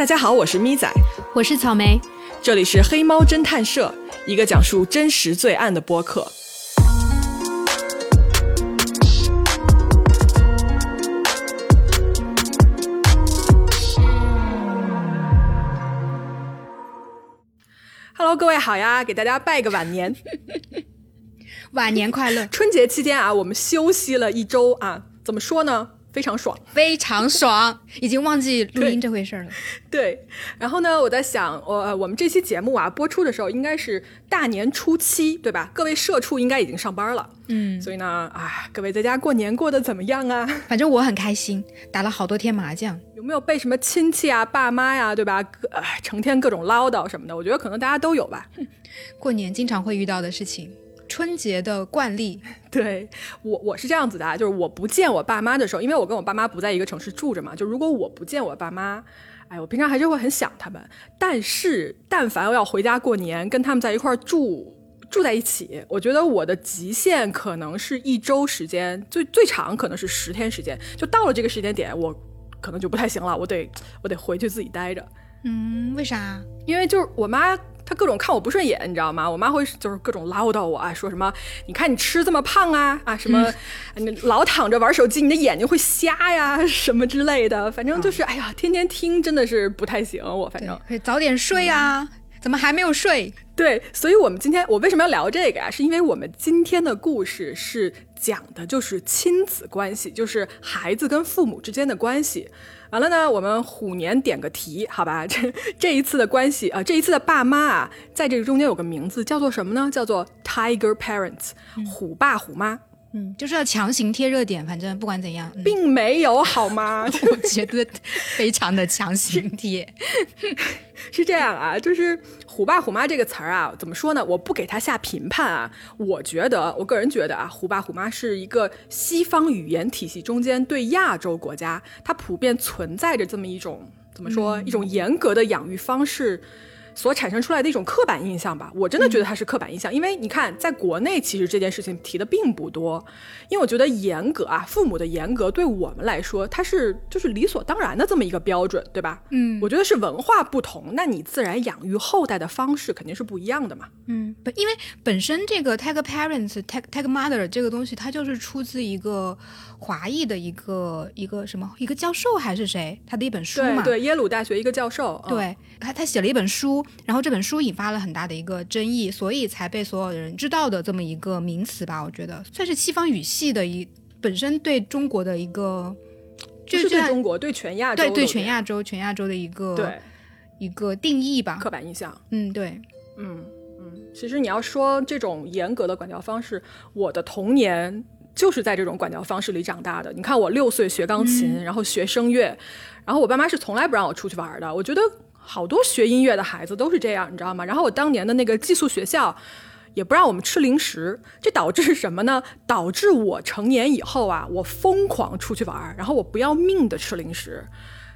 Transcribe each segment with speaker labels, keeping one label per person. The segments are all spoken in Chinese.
Speaker 1: 大家好，我是咪仔，
Speaker 2: 我是草莓，
Speaker 1: 这里是黑猫侦探社，一个讲述真实罪案的播客。Hello，各位好呀，给大家拜个晚年，
Speaker 2: 晚年快乐。
Speaker 1: 春节期间啊，我们休息了一周啊，怎么说呢？非常爽，
Speaker 2: 非常爽，已经忘记录音这回事了。
Speaker 1: 对，然后呢，我在想，我我们这期节目啊，播出的时候应该是大年初七，对吧？各位社畜应该已经上班了，嗯，所以呢，啊，各位在家过年过得怎么样啊？
Speaker 2: 反正我很开心，打了好多天麻将。
Speaker 1: 有没有被什么亲戚啊、爸妈呀，对吧？呃，成天各种唠叨什么的？我觉得可能大家都有吧。
Speaker 2: 过年经常会遇到的事情。春节的惯例，
Speaker 1: 对我我是这样子的啊，就是我不见我爸妈的时候，因为我跟我爸妈不在一个城市住着嘛，就如果我不见我爸妈，哎，我平常还是会很想他们。但是但凡我要回家过年，跟他们在一块儿住住在一起，我觉得我的极限可能是一周时间，最最长可能是十天时间。就到了这个时间点，我可能就不太行了，我得我得回去自己待着。
Speaker 2: 嗯，为啥？
Speaker 1: 因为就是我妈。他各种看我不顺眼，你知道吗？我妈会就是各种唠叨我啊，说什么你看你吃这么胖啊啊什么，你老躺着玩手机，你的眼睛会瞎呀 什么之类的。反正就是哎呀，天天听真的是不太行。我反正
Speaker 2: 早点睡啊，怎么还没有睡？
Speaker 1: 对，所以我们今天我为什么要聊这个呀？是因为我们今天的故事是讲的就是亲子关系，就是孩子跟父母之间的关系。完了呢，我们虎年点个题，好吧？这这一次的关系啊，这一次的爸妈啊，在这个中间有个名字叫做什么呢？叫做 Tiger Parents，虎爸虎妈。
Speaker 2: 嗯，就是要强行贴热点，反正不管怎样，
Speaker 1: 并没有好吗？
Speaker 2: 我觉得非常的强行贴，
Speaker 1: 是这样啊，就是“虎爸虎妈”这个词儿啊，怎么说呢？我不给他下评判啊，我觉得，我个人觉得啊，“虎爸虎妈”是一个西方语言体系中间对亚洲国家它普遍存在着这么一种怎么说一种严格的养育方式。所产生出来的一种刻板印象吧，我真的觉得它是刻板印象，因为你看，在国内其实这件事情提的并不多，因为我觉得严格啊，父母的严格对我们来说，它是就是理所当然的这么一个标准，对吧？嗯，我觉得是文化不同，那你自然养育后代的方式肯定是不一样的嘛。
Speaker 2: 嗯，因为本身这个 tag parents tag tag mother 这个东西，它就是出自一个。华裔的一个一个什么一个教授还是谁他的一本书
Speaker 1: 嘛？对，耶鲁大学一个教授。
Speaker 2: 对，他他写了一本书，然后这本书引发了很大的一个争议，所以才被所有人知道的这么一个名词吧？我觉得算是西方语系的一本身对中国的一个，
Speaker 1: 就是对中国对全亚
Speaker 2: 洲对对全亚洲全亚洲的一个
Speaker 1: 对
Speaker 2: 一个定义吧？
Speaker 1: 刻板印象。
Speaker 2: 嗯，对，
Speaker 1: 嗯嗯，其实你要说这种严格的管教方式，我的童年。就是在这种管教方式里长大的。你看，我六岁学钢琴，然后学声乐，然后我爸妈是从来不让我出去玩的。我觉得好多学音乐的孩子都是这样，你知道吗？然后我当年的那个寄宿学校也不让我们吃零食，这导致什么呢？导致我成年以后啊，我疯狂出去玩，然后我不要命的吃零食，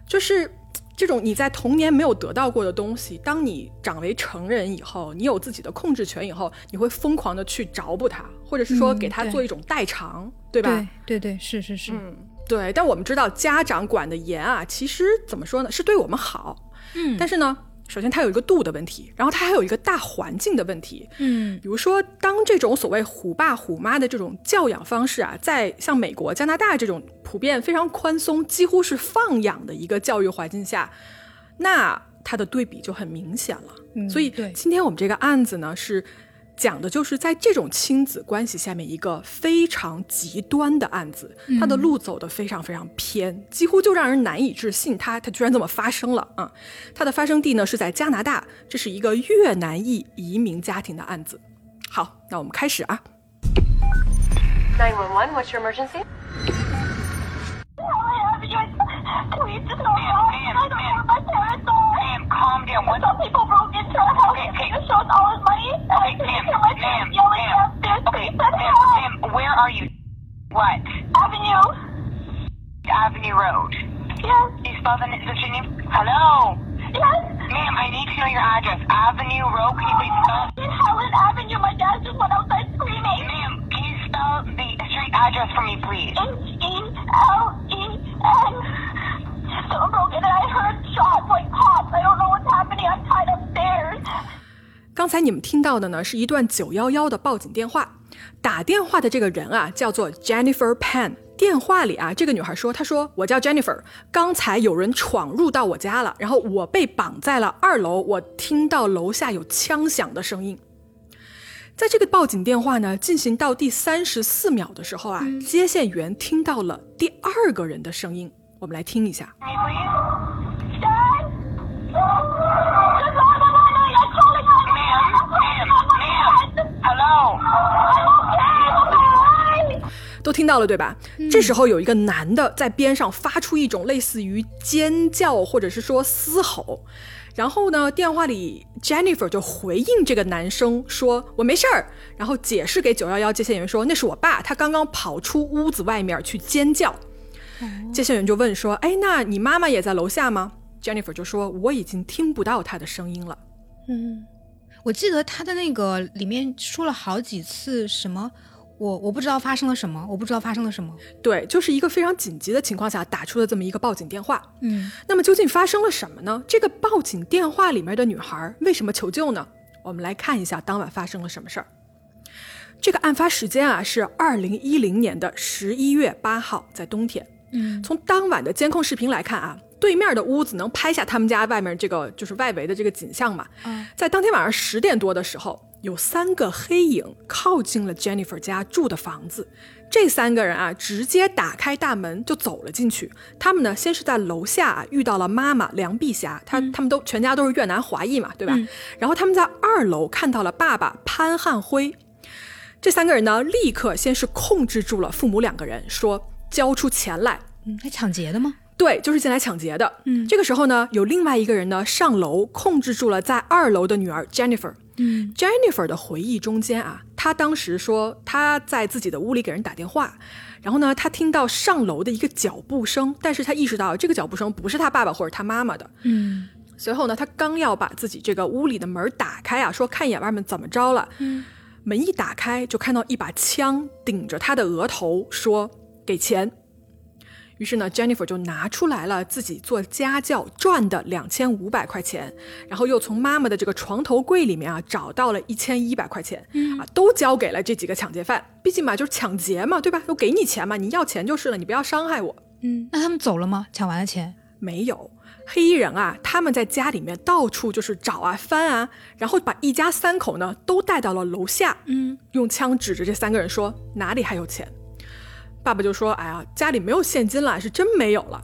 Speaker 1: 就是。这种你在童年没有得到过的东西，当你长为成人以后，你有自己的控制权以后，你会疯狂的去找补它，或者是说给它做一种代偿，对吧？
Speaker 2: 对对是是是，
Speaker 1: 嗯，对。但我们知道家长管的严啊，其实怎么说呢，是对我们好，嗯，但是呢。首先，它有一个度的问题，然后它还有一个大环境的问题。嗯，比如说，当这种所谓“虎爸虎妈”的这种教养方式啊，在像美国、加拿大这种普遍非常宽松、几乎是放养的一个教育环境下，那它的对比就很明显了。所以，今天我们这个案子呢是。讲的就是在这种亲子关系下面一个非常极端的案子，他的路走得非常非常偏，几乎就让人难以置信，他他居然这么发生了啊！他的发生地呢是在加拿大，这是一个越南裔移民家庭的案子。好，那我们开始啊。Nine one one, what's your emergency? Calm down. What? Some people broke into our house okay, okay. and showed us all his money. Okay, ma'am, ma'am, yelling ma'am. Okay, ma'am, where are you? What? Avenue. Avenue Road. Yes. You spell the, the name? Hello. Yes. Ma'am, I need to know your address. Avenue Road. Can you please spell? In Helen Avenue. My dad just went outside screaming. Ma'am, can you spell the street address for me, please? H E L E N. 刚才你们听到的呢，是一段九幺幺的报警电话。打电话的这个人啊，叫做 Jennifer Pan。电话里啊，这个女孩说：“她说我叫 Jennifer，刚才有人闯入到我家了，然后我被绑在了二楼，我听到楼下有枪响的声音。”在这个报警电话呢，进行到第三十四秒的时候啊，接线员听到了第二个人的声音。我们来听一下。都听到了对吧？这时候有一个男的在边上发出一种类似于尖叫或者是说嘶吼，然后呢，电话里 Jennifer 就回应这个男生说：“我没事儿。”然后解释给九幺幺接线员说：“那是我爸，他刚刚跑出屋子外面去尖叫。”接线员就问说：“哎，那你妈妈也在楼下吗？”Jennifer 就说：“我已经听不到她的声音了。”
Speaker 2: 嗯，我记得他的那个里面说了好几次什么。我我不知道发生了什么，我不知道发生了什么。
Speaker 1: 对，就是一个非常紧急的情况下打出了这么一个报警电话。嗯，那么究竟发生了什么呢？这个报警电话里面的女孩为什么求救呢？我们来看一下当晚发生了什么事儿。这个案发时间啊是二零一零年的十一月八号，在冬天。嗯，从当晚的监控视频来看啊，对面的屋子能拍下他们家外面这个就是外围的这个景象嘛。嗯，在当天晚上十点多的时候。有三个黑影靠近了 Jennifer 家住的房子，这三个人啊，直接打开大门就走了进去。他们呢，先是在楼下啊遇到了妈妈梁碧霞，他他们都全家都是越南华裔嘛，对吧？然后他们在二楼看到了爸爸潘汉辉。这三个人呢，立刻先是控制住了父母两个人，说交出钱来。
Speaker 2: 嗯，来抢劫的吗？
Speaker 1: 对，就是进来抢劫的。嗯，这个时候呢，有另外一个人呢上楼控制住了在二楼的女儿 Jennifer。嗯，Jennifer 的回忆中间啊，她当时说她在自己的屋里给人打电话，然后呢，她听到上楼的一个脚步声，但是她意识到这个脚步声不是她爸爸或者她妈妈的。嗯，随后呢，她刚要把自己这个屋里的门打开啊，说看一眼外面怎么着了。嗯，门一打开就看到一把枪顶着她的额头，说给钱。于是呢，Jennifer 就拿出来了自己做家教赚的两千五百块钱，然后又从妈妈的这个床头柜里面啊找到了一千一百块钱，嗯啊，都交给了这几个抢劫犯。毕竟嘛，就是抢劫嘛，对吧？都给你钱嘛，你要钱就是了，你不要伤害我。
Speaker 2: 嗯，那他们走了吗？抢完了钱
Speaker 1: 没有？黑衣人啊，他们在家里面到处就是找啊翻啊，然后把一家三口呢都带到了楼下，嗯，用枪指着这三个人说哪里还有钱。爸爸就说：“哎呀，家里没有现金了，是真没有了。”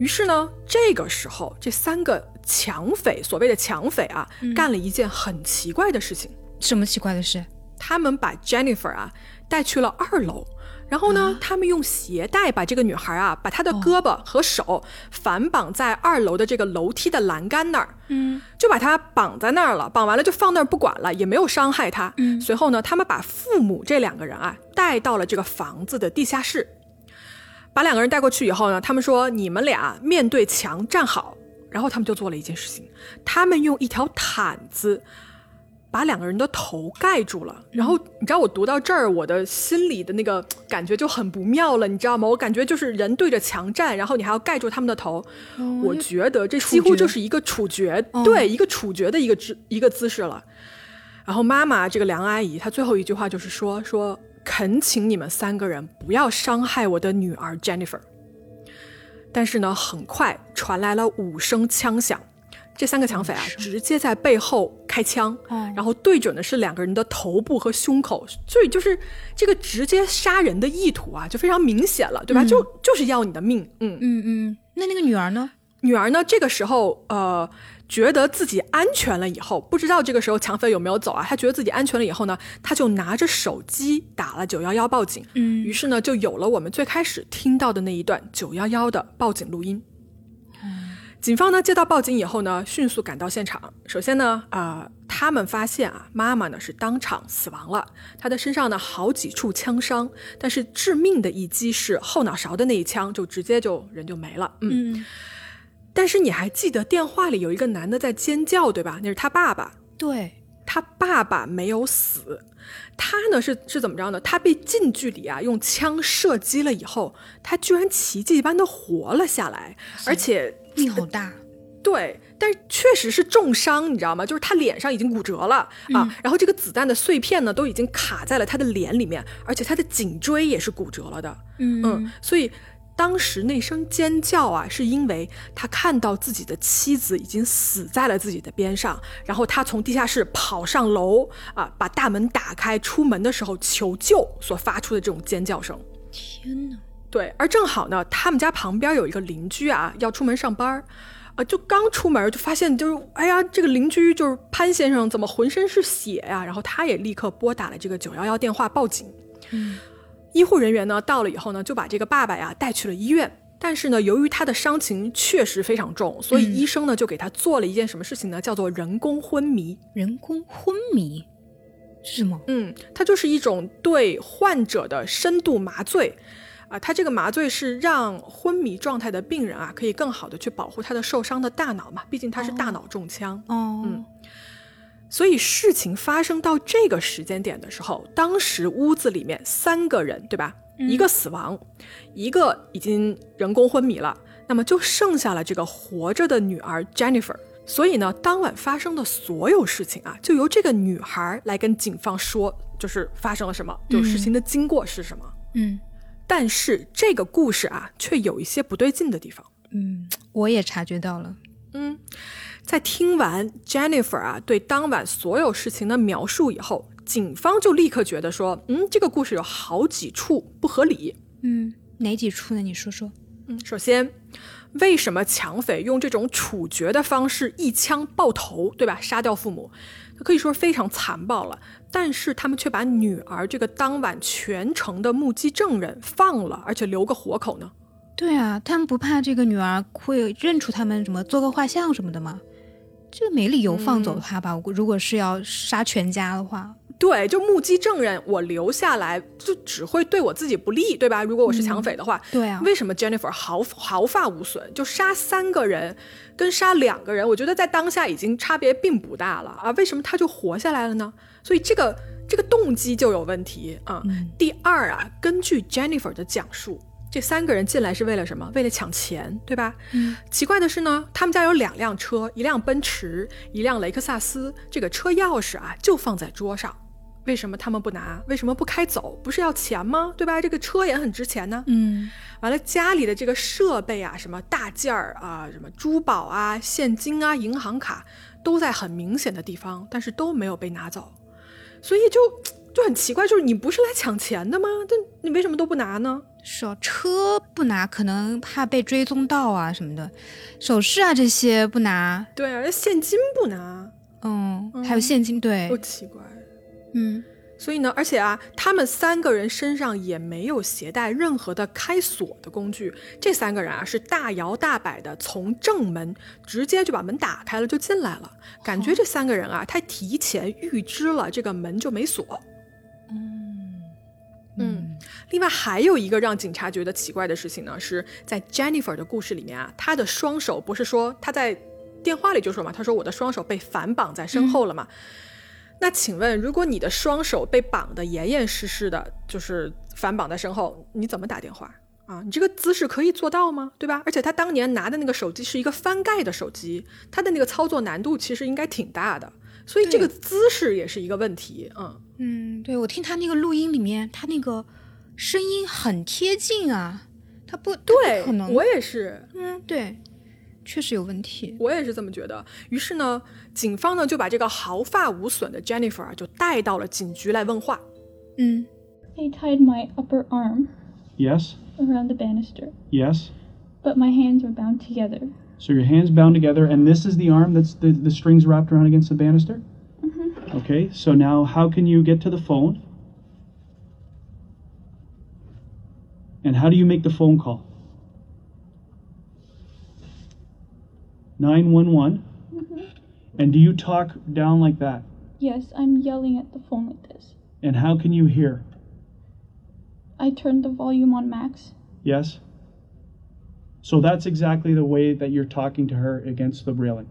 Speaker 1: 于是呢，这个时候这三个抢匪，所谓的抢匪啊，干了一件很奇怪的事情。
Speaker 2: 什么奇怪的事？
Speaker 1: 他们把 Jennifer 啊带去了二楼。然后呢，他们用鞋带把这个女孩啊，把她的胳膊和手反绑在二楼的这个楼梯的栏杆那儿，嗯，就把她绑在那儿了。绑完了就放那儿不管了，也没有伤害她。嗯，随后呢，他们把父母这两个人啊带到了这个房子的地下室，把两个人带过去以后呢，他们说你们俩面对墙站好，然后他们就做了一件事情，他们用一条毯子。把两个人的头盖住了，然后你知道我读到这儿，我的心里的那个感觉就很不妙了，你知道吗？我感觉就是人对着墙站，然后你还要盖住他们的头，我觉得这几乎就是一个处决，对，一个处决的一个姿一个姿势了。然后妈妈这个梁阿姨，她最后一句话就是说说恳请你们三个人不要伤害我的女儿 Jennifer。但是呢，很快传来了五声枪响。这三个抢匪啊，直接在背后开枪，然后对准的是两个人的头部和胸口，所以就是这个直接杀人的意图啊，就非常明显了，对吧？就就是要你的命，嗯
Speaker 2: 嗯嗯。那那个女儿呢？
Speaker 1: 女儿呢？这个时候呃，觉得自己安全了以后，不知道这个时候抢匪有没有走啊？她觉得自己安全了以后呢，她就拿着手机打了九幺幺报警，嗯，于是呢，就有了我们最开始听到的那一段九幺幺的报警录音。警方呢接到报警以后呢，迅速赶到现场。首先呢，啊，他们发现啊，妈妈呢是当场死亡了，她的身上呢好几处枪伤，但是致命的一击是后脑勺的那一枪，就直接就人就没了。嗯，但是你还记得电话里有一个男的在尖叫，对吧？那是他爸爸。
Speaker 2: 对，
Speaker 1: 他爸爸没有死，他呢是是怎么着呢？他被近距离啊用枪射击了以后，他居然奇迹般的活了下来，而且。
Speaker 2: 命好大，
Speaker 1: 对，但是确实是重伤，你知道吗？就是他脸上已经骨折了啊，然后这个子弹的碎片呢，都已经卡在了他的脸里面，而且他的颈椎也是骨折了的。嗯，所以当时那声尖叫啊，是因为他看到自己的妻子已经死在了自己的边上，然后他从地下室跑上楼啊，把大门打开，出门的时候求救所发出的这种尖叫声。
Speaker 2: 天哪！
Speaker 1: 对，而正好呢，他们家旁边有一个邻居啊，要出门上班。啊，就刚出门就发现，就是哎呀，这个邻居就是潘先生，怎么浑身是血呀？然后他也立刻拨打了这个九幺幺电话报警。嗯，医护人员呢到了以后呢，就把这个爸爸呀带去了医院。但是呢，由于他的伤情确实非常重，所以医生呢就给他做了一件什么事情呢？叫做人工昏迷。
Speaker 2: 人工昏迷是什么？
Speaker 1: 嗯，它就是一种对患者的深度麻醉。啊，他这个麻醉是让昏迷状态的病人啊，可以更好的去保护他的受伤的大脑嘛，毕竟他是大脑中枪。
Speaker 2: 哦，
Speaker 1: 嗯，所以事情发生到这个时间点的时候，当时屋子里面三个人，对吧？一个死亡，一个已经人工昏迷了，那么就剩下了这个活着的女儿 Jennifer。所以呢，当晚发生的所有事情啊，就由这个女孩来跟警方说，就是发生了什么，就事情的经过是什么。
Speaker 2: 嗯。
Speaker 1: 但是这个故事啊，却有一些不对劲的地方。
Speaker 2: 嗯，我也察觉到了。
Speaker 1: 嗯，在听完 Jennifer 啊对当晚所有事情的描述以后，警方就立刻觉得说，嗯，这个故事有好几处不合理。
Speaker 2: 嗯，哪几处呢？你说说。
Speaker 1: 嗯，首先，为什么抢匪用这种处决的方式一枪爆头，对吧？杀掉父母，可以说非常残暴了。但是他们却把女儿这个当晚全程的目击证人放了，而且留个活口呢？
Speaker 2: 对啊，他们不怕这个女儿会认出他们什么做个画像什么的吗？这个没理由放走他吧？如果是要杀全家的话。
Speaker 1: 对，就目击证人，我留下来就只会对我自己不利，对吧？如果我是抢匪的话，
Speaker 2: 对啊。
Speaker 1: 为什么 Jennifer 毫毫发无损，就杀三个人，跟杀两个人，我觉得在当下已经差别并不大了啊？为什么他就活下来了呢？所以这个这个动机就有问题啊。第二啊，根据 Jennifer 的讲述，这三个人进来是为了什么？为了抢钱，对吧？
Speaker 2: 嗯。
Speaker 1: 奇怪的是呢，他们家有两辆车，一辆奔驰，一辆雷克萨斯，这个车钥匙啊就放在桌上。为什么他们不拿？为什么不开走？不是要钱吗？对吧？这个车也很值钱呢。
Speaker 2: 嗯，
Speaker 1: 完了，家里的这个设备啊，什么大件儿啊，什么珠宝啊、现金啊、银行卡，都在很明显的地方，但是都没有被拿走，所以就就很奇怪，就是你不是来抢钱的吗？但你为什么都不拿呢？
Speaker 2: 是啊车不拿，可能怕被追踪到啊什么的，首饰啊这些不拿。
Speaker 1: 对啊，现金不拿。
Speaker 2: 嗯，还有现金，对，
Speaker 1: 不奇怪。
Speaker 2: 嗯，
Speaker 1: 所以呢，而且啊，他们三个人身上也没有携带任何的开锁的工具。这三个人啊，是大摇大摆的从正门直接就把门打开了，就进来了。感觉这三个人啊，他提前预知了这个门就没锁。
Speaker 2: 嗯
Speaker 1: 嗯。另外还有一个让警察觉得奇怪的事情呢，是在 Jennifer 的故事里面啊，她的双手不是说她在电话里就说嘛，她说我的双手被反绑在身后了嘛。那请问，如果你的双手被绑得严严实实的，就是反绑在身后，你怎么打电话啊？你这个姿势可以做到吗？对吧？而且他当年拿的那个手机是一个翻盖的手机，他的那个操作难度其实应该挺大的，所以这个姿势也是一个问题。
Speaker 2: 嗯嗯，对我听他那个录音里面，他那个声音很贴近啊，他不
Speaker 1: 对，
Speaker 2: 可能
Speaker 1: 我也是，
Speaker 2: 嗯，对。确实有问题，
Speaker 1: 我也是这么觉得。于是呢，警方呢就把这个毫发无损的 Jennifer 就带到了警局来问话。
Speaker 2: 嗯，
Speaker 3: They tied my upper arm.
Speaker 4: Yes.
Speaker 3: Around the banister.
Speaker 4: Yes.
Speaker 3: But my hands were bound together.
Speaker 4: So your hands bound together, and this is the arm that's the, the strings wrapped around against the banister?
Speaker 3: Mm-hmm.
Speaker 4: Okay, so now how can you get to the phone? And how do you make the phone call? 911?
Speaker 3: Mm-hmm.
Speaker 4: And do you talk down like that?
Speaker 3: Yes, I'm yelling at the phone like this.
Speaker 4: And how can you hear?
Speaker 3: I turned the volume on max.
Speaker 4: Yes? So that's exactly the way that you're talking to her against the railing.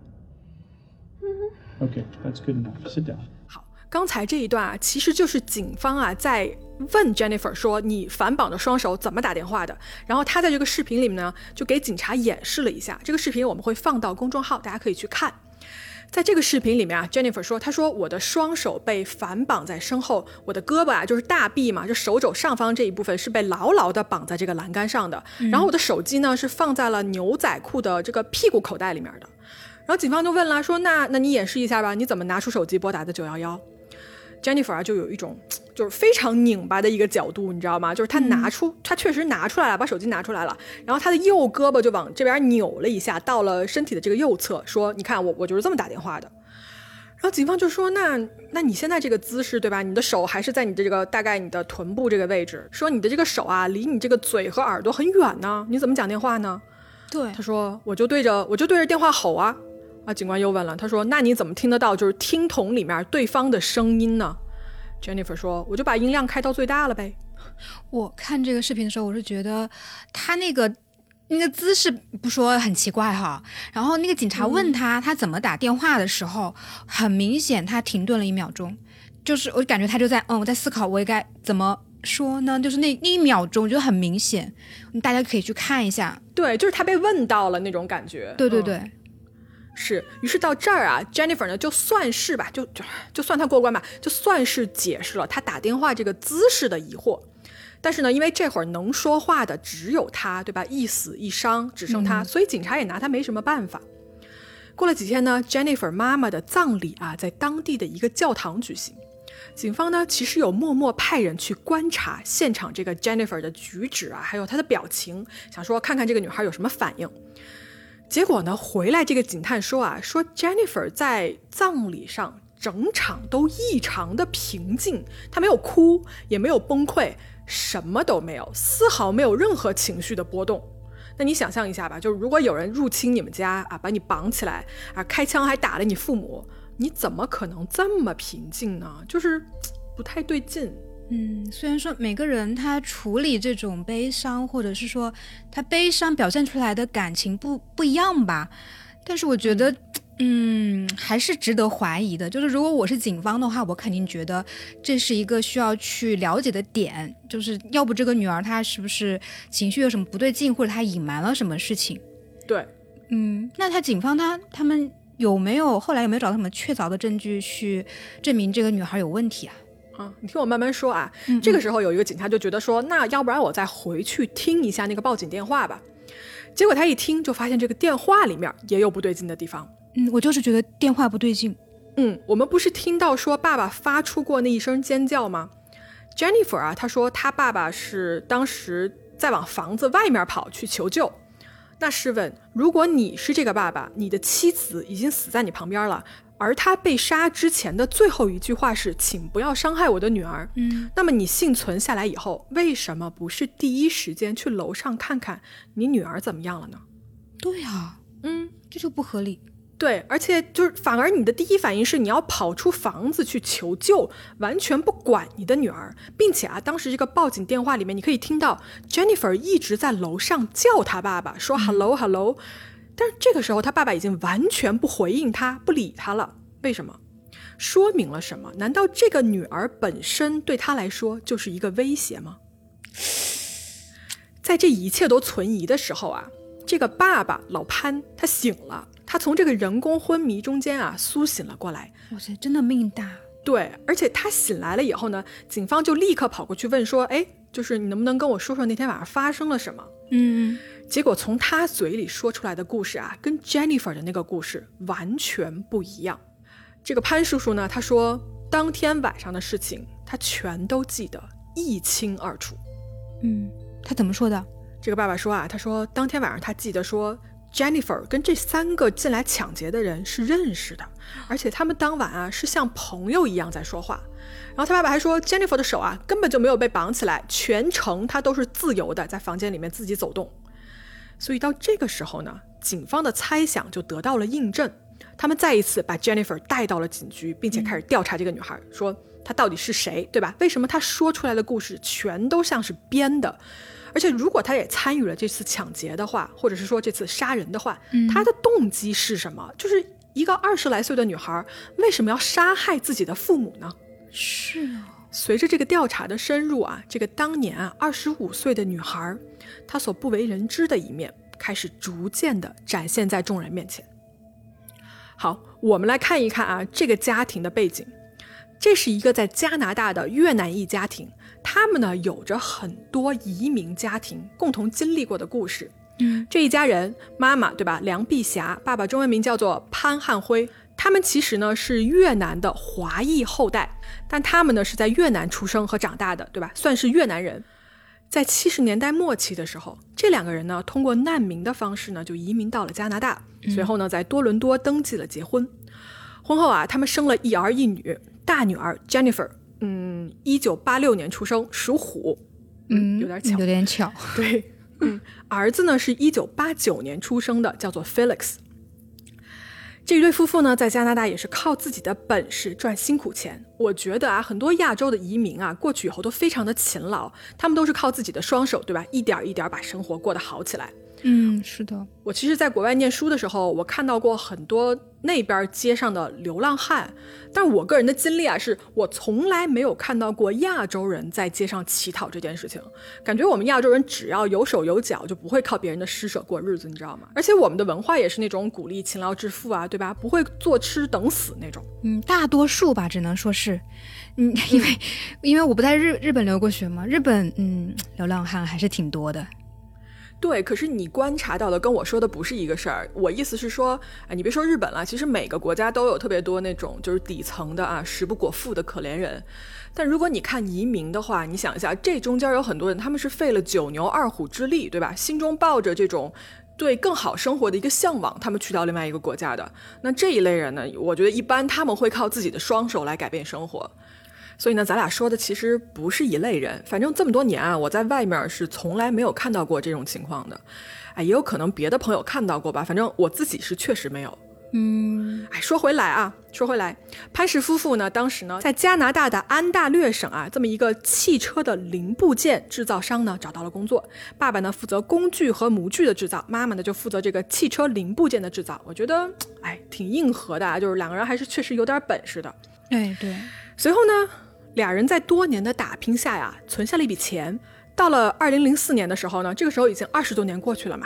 Speaker 3: Mm-hmm.
Speaker 4: Okay, that's good enough. Sit down.
Speaker 1: 刚才这一段啊，其实就是警方啊在问 Jennifer 说你反绑的双手怎么打电话的。然后他在这个视频里面呢，就给警察演示了一下。这个视频我们会放到公众号，大家可以去看。在这个视频里面啊，Jennifer 说，她说我的双手被反绑在身后，我的胳膊啊就是大臂嘛，就手肘上方这一部分是被牢牢的绑在这个栏杆上的。然后我的手机呢是放在了牛仔裤的这个屁股口袋里面的。然后警方就问了，说那那你演示一下吧，你怎么拿出手机拨打的九幺幺？Jennifer 啊，就有一种就是非常拧巴的一个角度，你知道吗？就是她拿出，她确实拿出来了，把手机拿出来了，然后她的右胳膊就往这边扭了一下，到了身体的这个右侧，说：“你看我，我就是这么打电话的。”然后警方就说：“那那你现在这个姿势，对吧？你的手还是在你的这个大概你的臀部这个位置，说你的这个手啊，离你这个嘴和耳朵很远呢，你怎么讲电话呢？”
Speaker 2: 对，
Speaker 1: 他说：“我就对着我就对着电话吼啊。”啊！警官又问了，他说：“那你怎么听得到就是听筒里面对方的声音呢？”Jennifer 说：“我就把音量开到最大了呗。”
Speaker 2: 我看这个视频的时候，我是觉得他那个那个姿势不说很奇怪哈。然后那个警察问他他怎么打电话的时候，很明显他停顿了一秒钟，就是我感觉他就在嗯我在思考我应该怎么说呢？就是那那一秒钟，我觉得很明显，大家可以去看一下。
Speaker 1: 对，就是他被问到了那种感觉。
Speaker 2: 对对对。
Speaker 1: 是，于是到这儿啊，Jennifer 呢就算是吧，就就就算他过关吧，就算是解释了他打电话这个姿势的疑惑。但是呢，因为这会儿能说话的只有他，对吧？一死一伤只剩他，所以警察也拿他没什么办法。过了几天呢，Jennifer 妈妈的葬礼啊，在当地的一个教堂举行。警方呢，其实有默默派人去观察现场这个 Jennifer 的举止啊，还有她的表情，想说看看这个女孩有什么反应。结果呢？回来这个警探说啊，说 Jennifer 在葬礼上整场都异常的平静，她没有哭，也没有崩溃，什么都没有，丝毫没有任何情绪的波动。那你想象一下吧，就是如果有人入侵你们家啊，把你绑起来啊，开枪还打了你父母，你怎么可能这么平静呢？就是不太对劲。
Speaker 2: 嗯，虽然说每个人他处理这种悲伤，或者是说他悲伤表现出来的感情不不一样吧，但是我觉得，嗯，还是值得怀疑的。就是如果我是警方的话，我肯定觉得这是一个需要去了解的点，就是要不这个女儿她是不是情绪有什么不对劲，或者她隐瞒了什么事情？
Speaker 1: 对，
Speaker 2: 嗯，那他警方他他们有没有后来有没有找到什么确凿的证据去证明这个女孩有问题啊？
Speaker 1: 啊，你听我慢慢说啊。这个时候有一个警察就觉得说，那要不然我再回去听一下那个报警电话吧。结果他一听就发现这个电话里面也有不对劲的地方。
Speaker 2: 嗯，我就是觉得电话不对劲。
Speaker 1: 嗯，我们不是听到说爸爸发出过那一声尖叫吗？Jennifer 啊，他说他爸爸是当时在往房子外面跑去求救。那试问，如果你是这个爸爸，你的妻子已经死在你旁边了。而他被杀之前的最后一句话是：“请不要伤害我的女儿。”
Speaker 2: 嗯，
Speaker 1: 那么你幸存下来以后，为什么不是第一时间去楼上看看你女儿怎么样了呢？
Speaker 2: 对啊，嗯，这就不合理。
Speaker 1: 对，而且就是反而你的第一反应是你要跑出房子去求救，完全不管你的女儿，并且啊，当时这个报警电话里面你可以听到 Jennifer 一直在楼上叫他爸爸，说 “hello hello”。但是这个时候，他爸爸已经完全不回应他，不理他了。为什么？说明了什么？难道这个女儿本身对他来说就是一个威胁吗？在这一切都存疑的时候啊，这个爸爸老潘他醒了，他从这个人工昏迷中间啊苏醒了过来。
Speaker 2: 哇塞，真的命大。
Speaker 1: 对，而且他醒来了以后呢，警方就立刻跑过去问说：“哎，就是你能不能跟我说说那天晚上发生了什么？”
Speaker 2: 嗯。
Speaker 1: 结果从他嘴里说出来的故事啊，跟 Jennifer 的那个故事完全不一样。这个潘叔叔呢，他说当天晚上的事情他全都记得一清二楚。
Speaker 2: 嗯，他怎么说的？
Speaker 1: 这个爸爸说啊，他说当天晚上他记得说 Jennifer 跟这三个进来抢劫的人是认识的，而且他们当晚啊是像朋友一样在说话。然后他爸爸还说 Jennifer 的手啊根本就没有被绑起来，全程他都是自由的在房间里面自己走动。所以到这个时候呢，警方的猜想就得到了印证。他们再一次把 Jennifer 带到了警局，并且开始调查这个女孩，说她到底是谁，对吧？为什么她说出来的故事全都像是编的？而且如果他也参与了这次抢劫的话，或者是说这次杀人的话，他的动机是什么？就是一个二十来岁的女孩为什么要杀害自己的父母呢？
Speaker 2: 是啊。
Speaker 1: 随着这个调查的深入啊，这个当年啊二十五岁的女孩，她所不为人知的一面开始逐渐的展现在众人面前。好，我们来看一看啊这个家庭的背景，这是一个在加拿大的越南裔家庭，他们呢有着很多移民家庭共同经历过的故事。
Speaker 2: 嗯，
Speaker 1: 这一家人，妈妈对吧？梁碧霞，爸爸中文名叫做潘汉辉。他们其实呢是越南的华裔后代，但他们呢是在越南出生和长大的，对吧？算是越南人。在七十年代末期的时候，这两个人呢通过难民的方式呢就移民到了加拿大，随后呢在多伦多登记了结婚。婚后啊，他们生了一儿一女，大女儿 Jennifer，嗯，一九八六年出生，属虎，嗯，有点巧，
Speaker 2: 有点巧，
Speaker 1: 对，嗯，儿子呢是一九八九年出生的，叫做 Felix。这一对夫妇呢，在加拿大也是靠自己的本事赚辛苦钱。我觉得啊，很多亚洲的移民啊，过去以后都非常的勤劳，他们都是靠自己的双手，对吧？一点一点把生活过得好起来。
Speaker 2: 嗯，是的。
Speaker 1: 我其实，在国外念书的时候，我看到过很多那边街上的流浪汉。但我个人的经历啊，是我从来没有看到过亚洲人在街上乞讨这件事情。感觉我们亚洲人只要有手有脚，就不会靠别人的施舍过日子，你知道吗？而且我们的文化也是那种鼓励勤劳致富啊，对吧？不会坐吃等死那种。
Speaker 2: 嗯，大多数吧，只能说是。嗯，因为因为我不在日日本留过学嘛，日本嗯，流浪汉还是挺多的。
Speaker 1: 对，可是你观察到的跟我说的不是一个事儿。我意思是说，哎，你别说日本了，其实每个国家都有特别多那种就是底层的啊，食不果腹的可怜人。但如果你看移民的话，你想一下，这中间有很多人，他们是费了九牛二虎之力，对吧？心中抱着这种对更好生活的一个向往，他们去到另外一个国家的。那这一类人呢，我觉得一般他们会靠自己的双手来改变生活。所以呢，咱俩说的其实不是一类人。反正这么多年啊，我在外面是从来没有看到过这种情况的。哎，也有可能别的朋友看到过吧。反正我自己是确实没有。
Speaker 2: 嗯，
Speaker 1: 哎，说回来啊，说回来，潘氏夫妇呢，当时呢，在加拿大的安大略省啊，这么一个汽车的零部件制造商呢，找到了工作。爸爸呢，负责工具和模具的制造，妈妈呢，就负责这个汽车零部件的制造。我觉得，哎，挺硬核的，啊，就是两个人还是确实有点本事的。
Speaker 2: 哎，对。
Speaker 1: 随后呢？俩人在多年的打拼下呀，存下了一笔钱。到了二零零四年的时候呢，这个时候已经二十多年过去了嘛，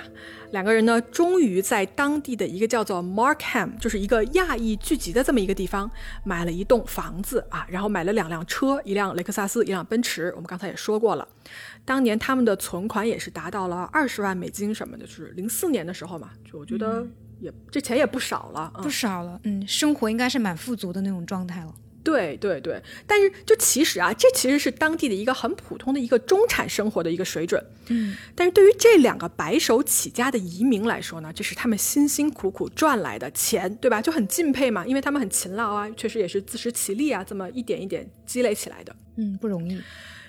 Speaker 1: 两个人呢，终于在当地的一个叫做 Markham，就是一个亚裔聚集的这么一个地方，买了一栋房子啊，然后买了两辆车，一辆雷克萨斯，一辆奔驰。我们刚才也说过了，当年他们的存款也是达到了二十万美金什么的，就是零四年的时候嘛，就我觉得也这钱也不少了，
Speaker 2: 不少了，嗯，生活应该是蛮富足的那种状态了。
Speaker 1: 对对对，但是就其实啊，这其实是当地的一个很普通的一个中产生活的一个水准。
Speaker 2: 嗯，
Speaker 1: 但是对于这两个白手起家的移民来说呢，这是他们辛辛苦苦赚来的钱，对吧？就很敬佩嘛，因为他们很勤劳啊，确实也是自食其力啊，这么一点一点积累起来的。
Speaker 2: 嗯，不容易。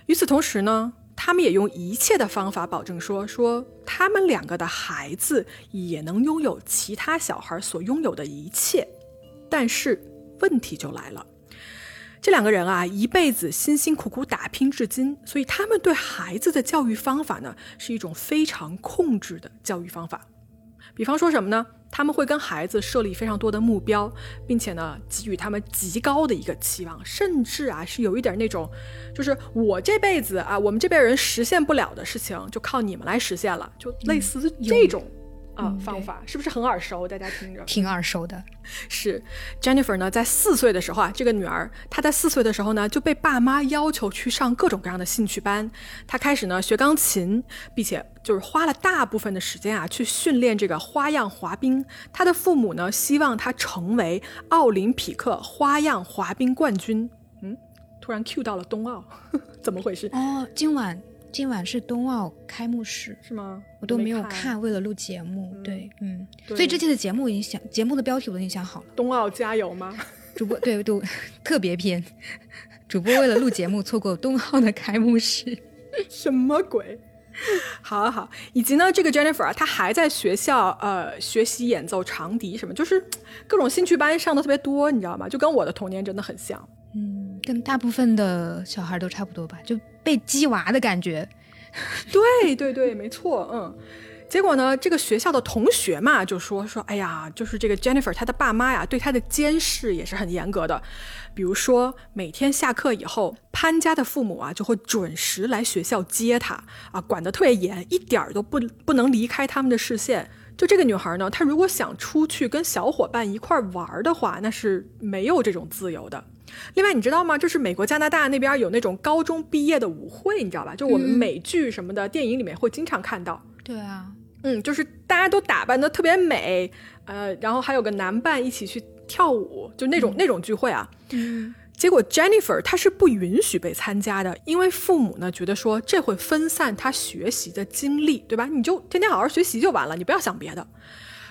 Speaker 1: 与此同时呢，他们也用一切的方法保证说，说他们两个的孩子也能拥有其他小孩所拥有的一切。但是问题就来了。这两个人啊，一辈子辛辛苦苦打拼至今，所以他们对孩子的教育方法呢，是一种非常控制的教育方法。比方说什么呢？他们会跟孩子设立非常多的目标，并且呢，给予他们极高的一个期望，甚至啊，是有一点那种，就是我这辈子啊，我们这辈人实现不了的事情，就靠你们来实现了，就类似这种。啊，方法是不是很耳熟？大家听着，
Speaker 2: 挺耳熟的。
Speaker 1: 是 Jennifer 呢，在四岁的时候啊，这个女儿她在四岁的时候呢，就被爸妈要求去上各种各样的兴趣班。她开始呢学钢琴，并且就是花了大部分的时间啊去训练这个花样滑冰。她的父母呢希望她成为奥林匹克花样滑冰冠军。嗯，突然 Q 到了冬奥，怎么回事？
Speaker 2: 哦，今晚。今晚是冬奥开幕式，
Speaker 1: 是吗？
Speaker 2: 我都没有看，为了录节目。对，嗯，所以这期的节目已经想，节目的标题我都已经想好了。
Speaker 1: 冬奥加油吗？
Speaker 2: 主播对都特别篇，主播为了录节目错过冬奥的开幕式，
Speaker 1: 什么鬼？好好，以及呢，这个 Jennifer 啊，她还在学校呃学习演奏长笛，什么就是各种兴趣班上的特别多，你知道吗？就跟我的童年真的很像。
Speaker 2: 嗯，跟大部分的小孩都差不多吧，就被鸡娃的感觉。
Speaker 1: 对对对，没错。嗯，结果呢，这个学校的同学嘛，就说说，哎呀，就是这个 Jennifer 她的爸妈呀，对她的监视也是很严格的。比如说，每天下课以后，潘家的父母啊就会准时来学校接她啊，管得特别严，一点儿都不不能离开他们的视线。就这个女孩呢，她如果想出去跟小伙伴一块玩的话，那是没有这种自由的。另外，你知道吗？就是美国、加拿大那边有那种高中毕业的舞会，你知道吧？就我们美剧什么的、电影里面会经常看到。
Speaker 2: 对啊。
Speaker 1: 嗯，就是大家都打扮的特别美，呃，然后还有个男伴一起去跳舞，就那种那种聚会啊。
Speaker 2: 嗯。
Speaker 1: 结果 Jennifer 她是不允许被参加的，因为父母呢觉得说这会分散她学习的精力，对吧？你就天天好好学习就完了，你不要想别的。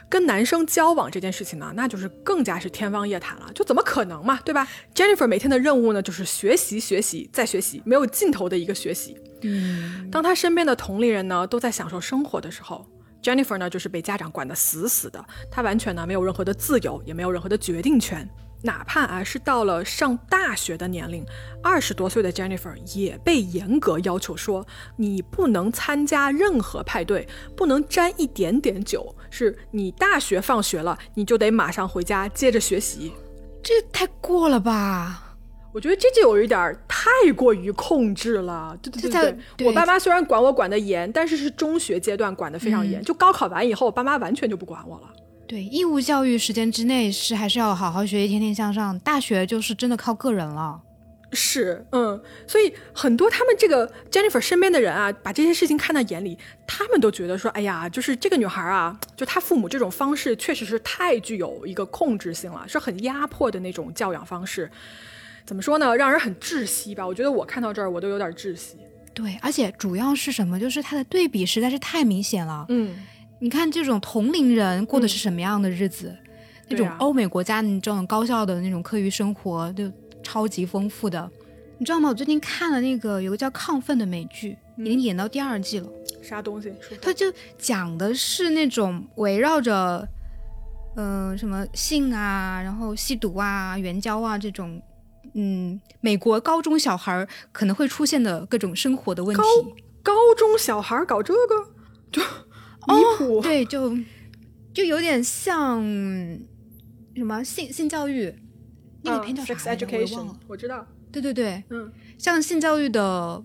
Speaker 1: 跟男生交往这件事情呢，那就是更加是天方夜谭了，就怎么可能嘛，对吧？Jennifer 每天的任务呢就是学习、学习再学习，没有尽头的一个学习。
Speaker 2: 嗯。
Speaker 1: 当他身边的同龄人呢都在享受生活的时候。Jennifer 呢，就是被家长管得死死的，她完全呢没有任何的自由，也没有任何的决定权。哪怕啊是到了上大学的年龄，二十多岁的 Jennifer 也被严格要求说，你不能参加任何派对，不能沾一点点酒，是你大学放学了，你就得马上回家接着学习。
Speaker 2: 这太过了吧？
Speaker 1: 我觉得这就有一点太过于控制了，对对对对。我爸妈虽然管我管得严，但是是中学阶段管得非常严，就高考完以后，我爸妈完全就不管我了。
Speaker 2: 对，义务教育时间之内是还是要好好学习，天天向上。大学就是真的靠个人了。
Speaker 1: 是，嗯，所以很多他们这个 Jennifer 身边的人啊，把这些事情看在眼里，他们都觉得说，哎呀，就是这个女孩啊，就她父母这种方式确实是太具有一个控制性了，是很压迫的那种教养方式。怎么说呢？让人很窒息吧？我觉得我看到这儿，我都有点窒息。
Speaker 2: 对，而且主要是什么？就是它的对比实在是太明显了。
Speaker 1: 嗯，
Speaker 2: 你看这种同龄人过的是什么样的日子？那种欧美国家你这种高校的那种课余生活，就超级丰富的。你知道吗？我最近看了那个有个叫《亢奋》的美剧，已经演到第二季了。
Speaker 1: 啥东西？
Speaker 2: 它就讲的是那种围绕着，嗯，什么性啊，然后吸毒啊、援交啊这种。嗯，美国高中小孩可能会出现的各种生活的问题。
Speaker 1: 高中小孩搞这个，就离谱。
Speaker 2: 对，就就有点像什么性性教育，那个片叫啥
Speaker 1: ？Sex Education，我知道。
Speaker 2: 对对对，
Speaker 1: 嗯，
Speaker 2: 像性教育的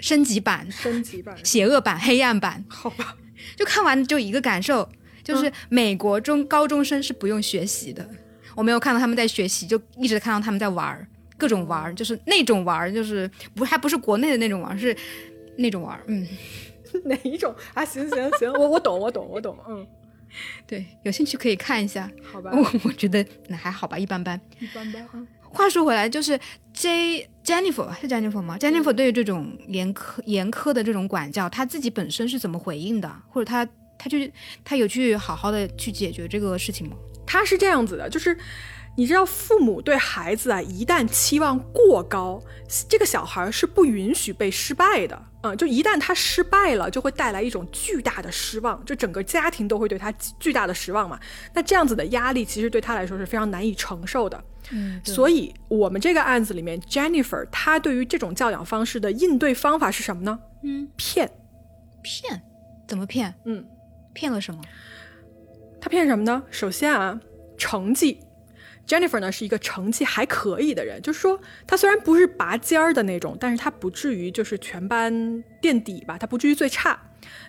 Speaker 2: 升级版、
Speaker 1: 升级版、
Speaker 2: 邪恶版、黑暗版。
Speaker 1: 好吧，
Speaker 2: 就看完就一个感受，就是美国中高中生是不用学习的。我没有看到他们在学习，就一直看到他们在玩儿，各种玩儿，就是那种玩儿，就是不还不是国内的那种玩儿，是那种玩儿。嗯，
Speaker 1: 哪一种啊？行行行，我我懂我懂我懂。嗯，
Speaker 2: 对，有兴趣可以看一下。
Speaker 1: 好吧，
Speaker 2: 我我觉得那还好吧，一般般。
Speaker 1: 一般般。
Speaker 2: 话说回来，就是 J Jennifer 是 Jennifer 吗？Jennifer 对于这种严苛严苛的这种管教，他自己本身是怎么回应的？或者他他就他有去好好的去解决这个事情吗？
Speaker 1: 他是这样子的，就是你知道，父母对孩子啊，一旦期望过高，这个小孩是不允许被失败的。嗯，就一旦他失败了，就会带来一种巨大的失望，就整个家庭都会对他巨大的失望嘛。那这样子的压力，其实对他来说是非常难以承受的。
Speaker 2: 嗯，
Speaker 1: 所以我们这个案子里面，Jennifer 她对于这种教养方式的应对方法是什么呢？
Speaker 2: 嗯，
Speaker 1: 骗，
Speaker 2: 骗，怎么骗？
Speaker 1: 嗯，
Speaker 2: 骗了什么？
Speaker 1: 他骗什么呢？首先啊，成绩，Jennifer 呢是一个成绩还可以的人，就是说他虽然不是拔尖儿的那种，但是他不至于就是全班垫底吧，他不至于最差。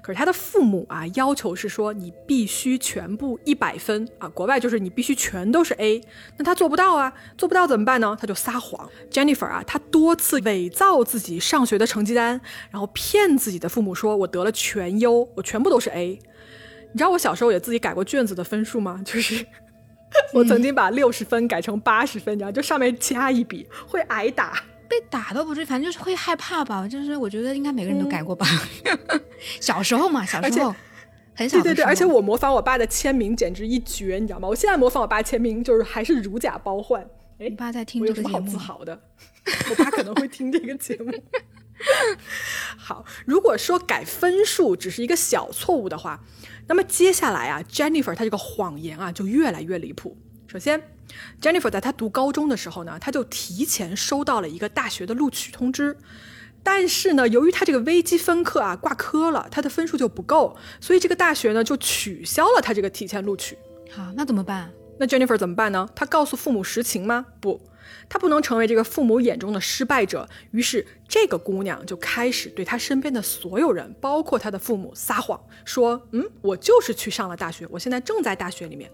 Speaker 1: 可是他的父母啊，要求是说你必须全部一百分啊，国外就是你必须全都是 A，那他做不到啊，做不到怎么办呢？他就撒谎。Jennifer 啊，他多次伪造自己上学的成绩单，然后骗自己的父母说我得了全优，我全部都是 A。你知道我小时候也自己改过卷子的分数吗？就是 我曾经把六十分改成八十分，你知道，就上面加一笔，会挨打。
Speaker 2: 被打都不至于，反正就是会害怕吧。就是我觉得应该每个人都改过吧。小时候嘛，小时候很小。
Speaker 1: 对对对，而且我模仿我爸的签名简直一绝，你知道吗？我现在模仿我爸签名，就是还是如假包换。哎，你
Speaker 2: 爸在听这个节目，
Speaker 1: 好自豪的。我爸可能会听这个节目。好，如果说改分数只是一个小错误的话。那么接下来啊，Jennifer 她这个谎言啊就越来越离谱。首先，Jennifer 在她读高中的时候呢，她就提前收到了一个大学的录取通知。但是呢，由于他这个微积分课啊挂科了，他的分数就不够，所以这个大学呢就取消了他这个提前录取。
Speaker 2: 好，那怎么办？
Speaker 1: 那 Jennifer 怎么办呢？他告诉父母实情吗？不，她不能成为这个父母眼中的失败者。于是这个姑娘就开始对她身边的所有人，包括她的父母撒谎，说：“嗯，我就是去上了大学，我现在正在大学里面。”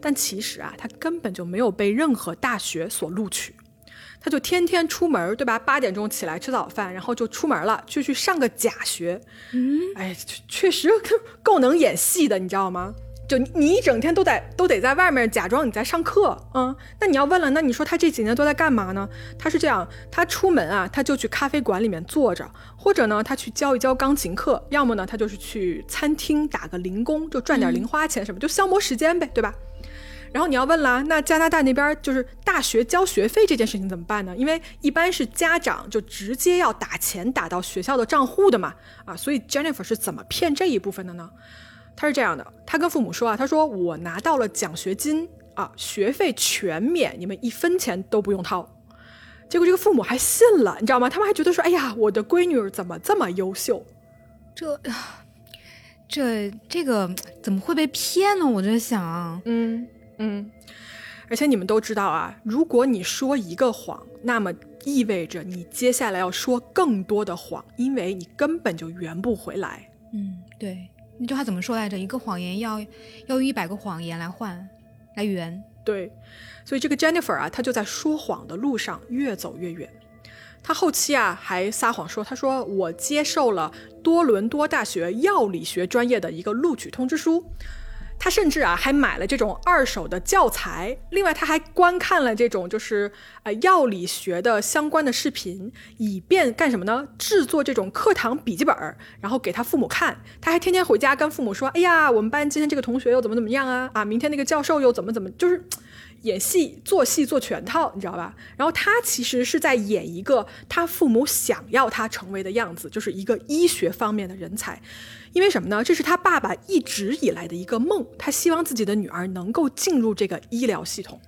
Speaker 1: 但其实啊，她根本就没有被任何大学所录取。她就天天出门，对吧？八点钟起来吃早饭，然后就出门了，就去上个假学。嗯，哎，确实 够能演戏的，你知道吗？就你一整天都在都得在外面假装你在上课，嗯，那你要问了，那你说他这几年都在干嘛呢？他是这样，他出门啊，他就去咖啡馆里面坐着，或者呢，他去教一教钢琴课，要么呢，他就是去餐厅打个零工，就赚点零花钱什么，就消磨时间呗，对吧？然后你要问了，那加拿大那边就是大学交学费这件事情怎么办呢？因为一般是家长就直接要打钱打到学校的账户的嘛，啊，所以 Jennifer 是怎么骗这一部分的呢？他是这样的，他跟父母说啊，他说我拿到了奖学金啊，学费全免，你们一分钱都不用掏。结果这个父母还信了，你知道吗？他们还觉得说，哎呀，我的闺女怎么这么优秀？
Speaker 2: 这这这个怎么会被骗呢？我在想，
Speaker 1: 嗯嗯，而且你们都知道啊，如果你说一个谎，那么意味着你接下来要说更多的谎，因为你根本就圆不回来。
Speaker 2: 嗯，对。那句话怎么说来着？一个谎言要要用一百个谎言来换，来圆。
Speaker 1: 对，所以这个 Jennifer 啊，她就在说谎的路上越走越远。她后期啊还撒谎说，她说我接受了多伦多大学药理学专业的一个录取通知书。他甚至啊还买了这种二手的教材，另外他还观看了这种就是呃药理学的相关的视频，以便干什么呢？制作这种课堂笔记本，然后给他父母看。他还天天回家跟父母说：“哎呀，我们班今天这个同学又怎么怎么样啊？啊，明天那个教授又怎么怎么，就是演戏做戏做全套，你知道吧？然后他其实是在演一个他父母想要他成为的样子，就是一个医学方面的人才。”因为什么呢？这是他爸爸一直以来的一个梦，他希望自己的女儿能够进入这个医疗系统。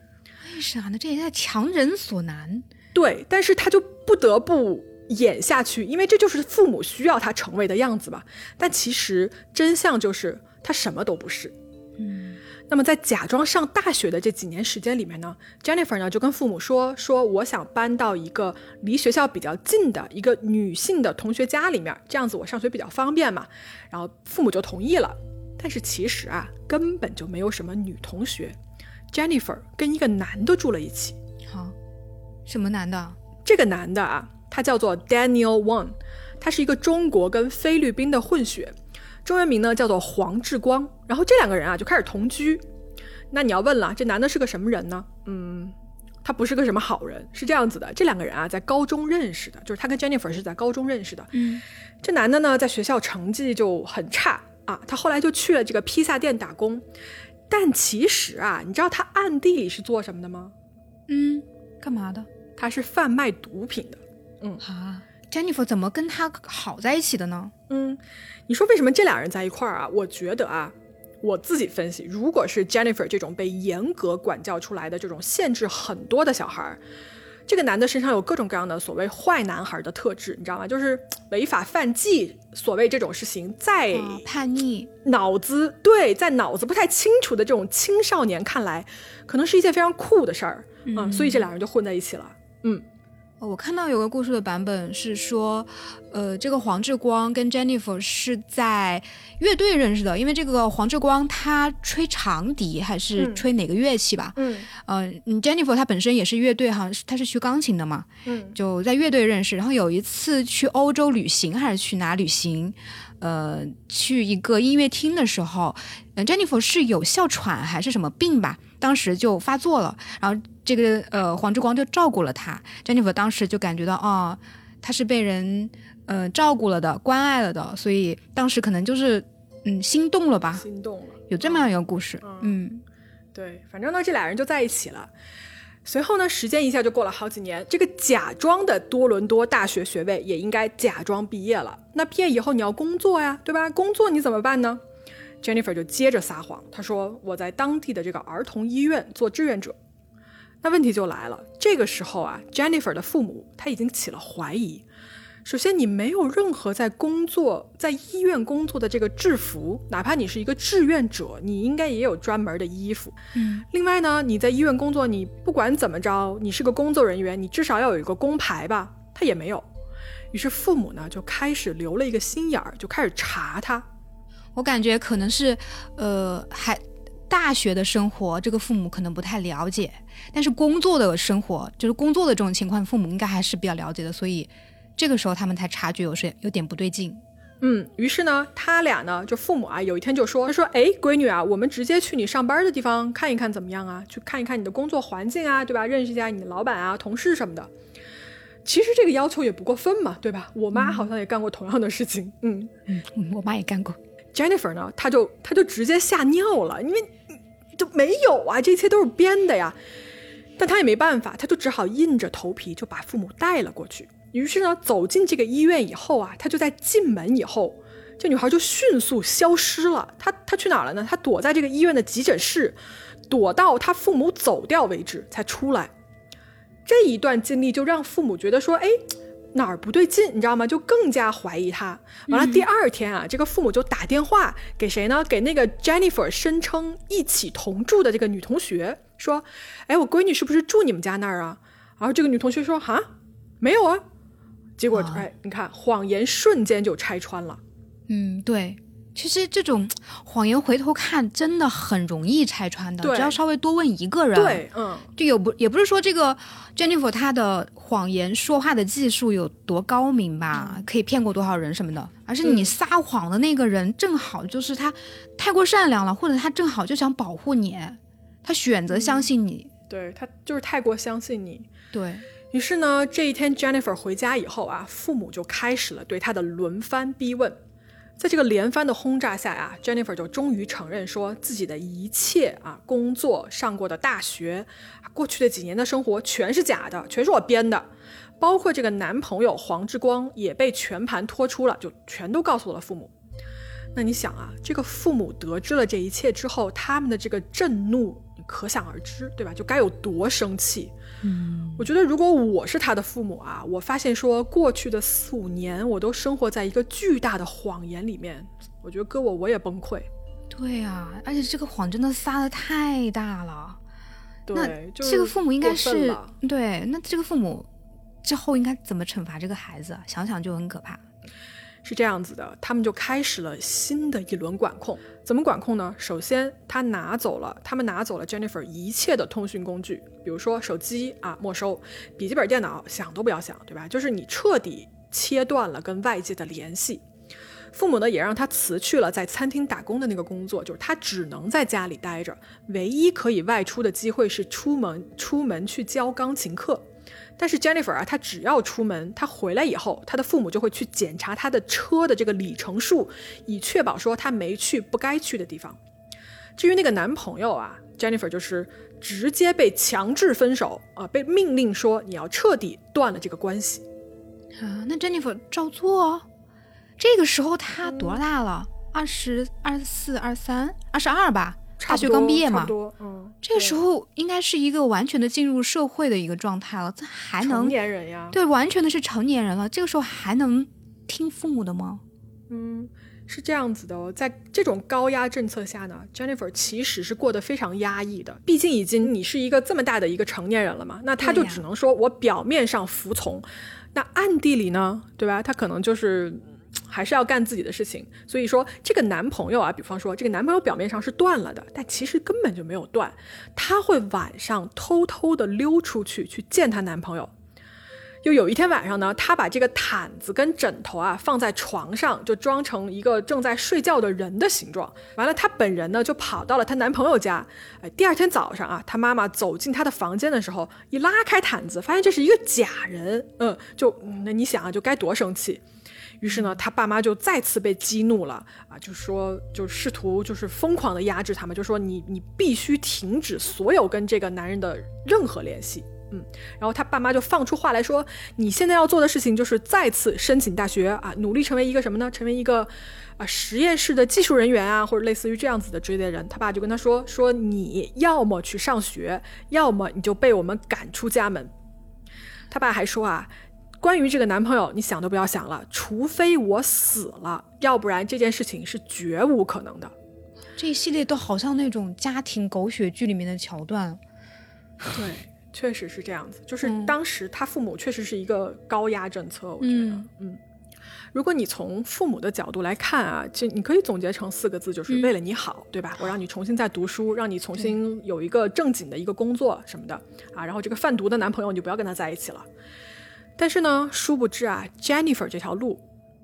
Speaker 2: 为啥呢？这也在强人所难。
Speaker 1: 对，但是他就不得不演下去，因为这就是父母需要他成为的样子吧。但其实真相就是他什么都不是。
Speaker 2: 嗯。
Speaker 1: 那么在假装上大学的这几年时间里面呢，Jennifer 呢就跟父母说说我想搬到一个离学校比较近的一个女性的同学家里面，这样子我上学比较方便嘛。然后父母就同意了。但是其实啊，根本就没有什么女同学，Jennifer 跟一个男的住了一起。
Speaker 2: 好，什么男的？
Speaker 1: 这个男的啊，他叫做 Daniel Wang，他是一个中国跟菲律宾的混血。中文名呢叫做黄志光，然后这两个人啊就开始同居。那你要问了，这男的是个什么人呢？嗯，他不是个什么好人。是这样子的，这两个人啊在高中认识的，就是他跟 Jennifer 是在高中认识的。
Speaker 2: 嗯，
Speaker 1: 这男的呢在学校成绩就很差啊，他后来就去了这个披萨店打工。但其实啊，你知道他暗地里是做什么的吗？
Speaker 2: 嗯，干嘛的？
Speaker 1: 他是贩卖毒品的。嗯
Speaker 2: 啊，Jennifer 怎么跟他好在一起的呢？
Speaker 1: 嗯。你说为什么这俩人在一块儿啊？我觉得啊，我自己分析，如果是 Jennifer 这种被严格管教出来的这种限制很多的小孩儿，这个男的身上有各种各样的所谓坏男孩的特质，你知道吗？就是违法犯纪，所谓这种事情，在
Speaker 2: 叛逆、
Speaker 1: 脑子对，在脑子不太清楚的这种青少年看来，可能是一件非常酷的事儿啊，所以这俩人就混在一起了，嗯。
Speaker 2: 我看到有个故事的版本是说，呃，这个黄志光跟 Jennifer 是在乐队认识的，因为这个黄志光他吹长笛还是吹哪个乐器吧？
Speaker 1: 嗯，
Speaker 2: 呃，Jennifer 他本身也是乐队哈，他是学钢琴的嘛，
Speaker 1: 嗯，
Speaker 2: 就在乐队认识。然后有一次去欧洲旅行还是去哪旅行，呃，去一个音乐厅的时候，Jennifer 是有哮喘还是什么病吧？当时就发作了，然后。这个呃，黄志光就照顾了他，Jennifer 当时就感觉到哦，他是被人呃照顾了的，关爱了的，所以当时可能就是嗯心动了吧，
Speaker 1: 心动了，
Speaker 2: 有这么样一个故事，
Speaker 1: 嗯，对，反正呢这俩人就在一起了。随后呢，时间一下就过了好几年，这个假装的多伦多大学学位也应该假装毕业了。那毕业以后你要工作呀，对吧？工作你怎么办呢？Jennifer 就接着撒谎，他说我在当地的这个儿童医院做志愿者。那问题就来了，这个时候啊，Jennifer 的父母他已经起了怀疑，首先，你没有任何在工作在医院工作的这个制服，哪怕你是一个志愿者，你应该也有专门的衣服。
Speaker 2: 嗯，
Speaker 1: 另外呢，你在医院工作，你不管怎么着，你是个工作人员，你至少要有一个工牌吧？他也没有。于是父母呢就开始留了一个心眼儿，就开始查他。
Speaker 2: 我感觉可能是，呃，还大学的生活，这个父母可能不太了解，但是工作的生活，就是工作的这种情况，父母应该还是比较了解的，所以。这个时候他们才察觉有是有点不对劲，
Speaker 1: 嗯，于是呢，他俩呢就父母啊，有一天就说，他说，哎，闺女啊，我们直接去你上班的地方看一看怎么样啊？去看一看你的工作环境啊，对吧？认识一下你的老板啊、同事什么的。其实这个要求也不过分嘛，对吧？我妈好像也干过同样的事情，
Speaker 2: 嗯嗯，我妈也干过。
Speaker 1: Jennifer 呢，她就她就直接吓尿了，因为就没有啊，这一切都是编的呀。但她也没办法，她就只好硬着头皮就把父母带了过去。于是呢，走进这个医院以后啊，他就在进门以后，这女孩就迅速消失了。她她去哪了呢？她躲在这个医院的急诊室，躲到她父母走掉为止才出来。这一段经历就让父母觉得说，哎，哪儿不对劲，你知道吗？就更加怀疑他。完了，第二天啊，这个父母就打电话给谁呢？给那个 Jennifer 声称一起同住的这个女同学说，哎，我闺女是不是住你们家那儿啊？然后这个女同学说，哈，没有啊。结果，哎，你看，谎言瞬间就拆穿了。
Speaker 2: 嗯，对，其实这种 谎言回头看真的很容易拆穿的，只要稍微多问一个人。
Speaker 1: 对，嗯，
Speaker 2: 就有不也不是说这个 Jennifer 她的谎言说话的技术有多高明吧，可以骗过多少人什么的，而是你撒谎的那个人正好就是他太过善良了，或者他正好就想保护你，他选择相信你。
Speaker 1: 对他就是太过相信你。
Speaker 2: 对。
Speaker 1: 于是呢，这一天 Jennifer 回家以后啊，父母就开始了对他的轮番逼问。在这个连番的轰炸下啊，Jennifer 就终于承认说自己的一切啊，工作、上过的大学、过去的几年的生活全是假的，全是我编的。包括这个男朋友黄志光也被全盘托出了，就全都告诉了父母。那你想啊，这个父母得知了这一切之后，他们的这个震怒，可想而知，对吧？就该有多生气。
Speaker 2: 嗯，
Speaker 1: 我觉得如果我是他的父母啊，我发现说过去的四五年我都生活在一个巨大的谎言里面，我觉得搁我我也崩溃。
Speaker 2: 对啊，而且这个谎真的撒的太大了。
Speaker 1: 对，
Speaker 2: 这个父母应该是对，那这个父母之后应该怎么惩罚这个孩子？想想就很可怕。
Speaker 1: 是这样子的，他们就开始了新的一轮管控。怎么管控呢？首先，他拿走了，他们拿走了 Jennifer 一切的通讯工具，比如说手机啊，没收；笔记本电脑想都不要想，对吧？就是你彻底切断了跟外界的联系。父母呢，也让他辞去了在餐厅打工的那个工作，就是他只能在家里待着，唯一可以外出的机会是出门出门去教钢琴课。但是 Jennifer 啊，她只要出门，她回来以后，她的父母就会去检查她的车的这个里程数，以确保说她没去不该去的地方。至于那个男朋友啊，Jennifer 就是直接被强制分手啊，被命令说你要彻底断了这个关系
Speaker 2: 啊。那 Jennifer 照做。这个时候她多大了？二十二四、二三、二十二吧。大学刚毕业嘛，
Speaker 1: 嗯，
Speaker 2: 这个时候应该是一个完全的进入社会的一个状态了，这还能
Speaker 1: 成年人呀？
Speaker 2: 对，完全的是成年人了。这个时候还能听父母的吗？
Speaker 1: 嗯，是这样子的哦，在这种高压政策下呢，Jennifer 其实是过得非常压抑的。毕竟已经你是一个这么大的一个成年人了嘛，那他就只能说我表面上服从，那暗地里呢，对吧？他可能就是。还是要干自己的事情，所以说这个男朋友啊，比方说这个男朋友表面上是断了的，但其实根本就没有断，他会晚上偷偷的溜出去去见她男朋友。就有一天晚上呢，她把这个毯子跟枕头啊放在床上，就装成一个正在睡觉的人的形状。完了，她本人呢就跑到了她男朋友家。哎，第二天早上啊，她妈妈走进她的房间的时候，一拉开毯子，发现这是一个假人。嗯，就那你想啊，就该多生气。于是呢，他爸妈就再次被激怒了啊，就说就试图就是疯狂的压制他们，就说你你必须停止所有跟这个男人的任何联系，嗯，然后他爸妈就放出话来说，你现在要做的事情就是再次申请大学啊，努力成为一个什么呢？成为一个啊实验室的技术人员啊，或者类似于这样子的之类的人。他爸就跟他说说，你要么去上学，要么你就被我们赶出家门。他爸还说啊。关于这个男朋友，你想都不要想了，除非我死了，要不然这件事情是绝无可能的。
Speaker 2: 这一系列都好像那种家庭狗血剧里面的桥段。
Speaker 1: 对，确实是这样子。就是当时他父母确实是一个高压政策，我觉得，嗯。如果你从父母的角度来看啊，就你可以总结成四个字，就是为了你好，对吧？我让你重新再读书，让你重新有一个正经的一个工作什么的啊。然后这个贩毒的男朋友你就不要跟他在一起了。但是呢，殊不知啊，Jennifer 这条路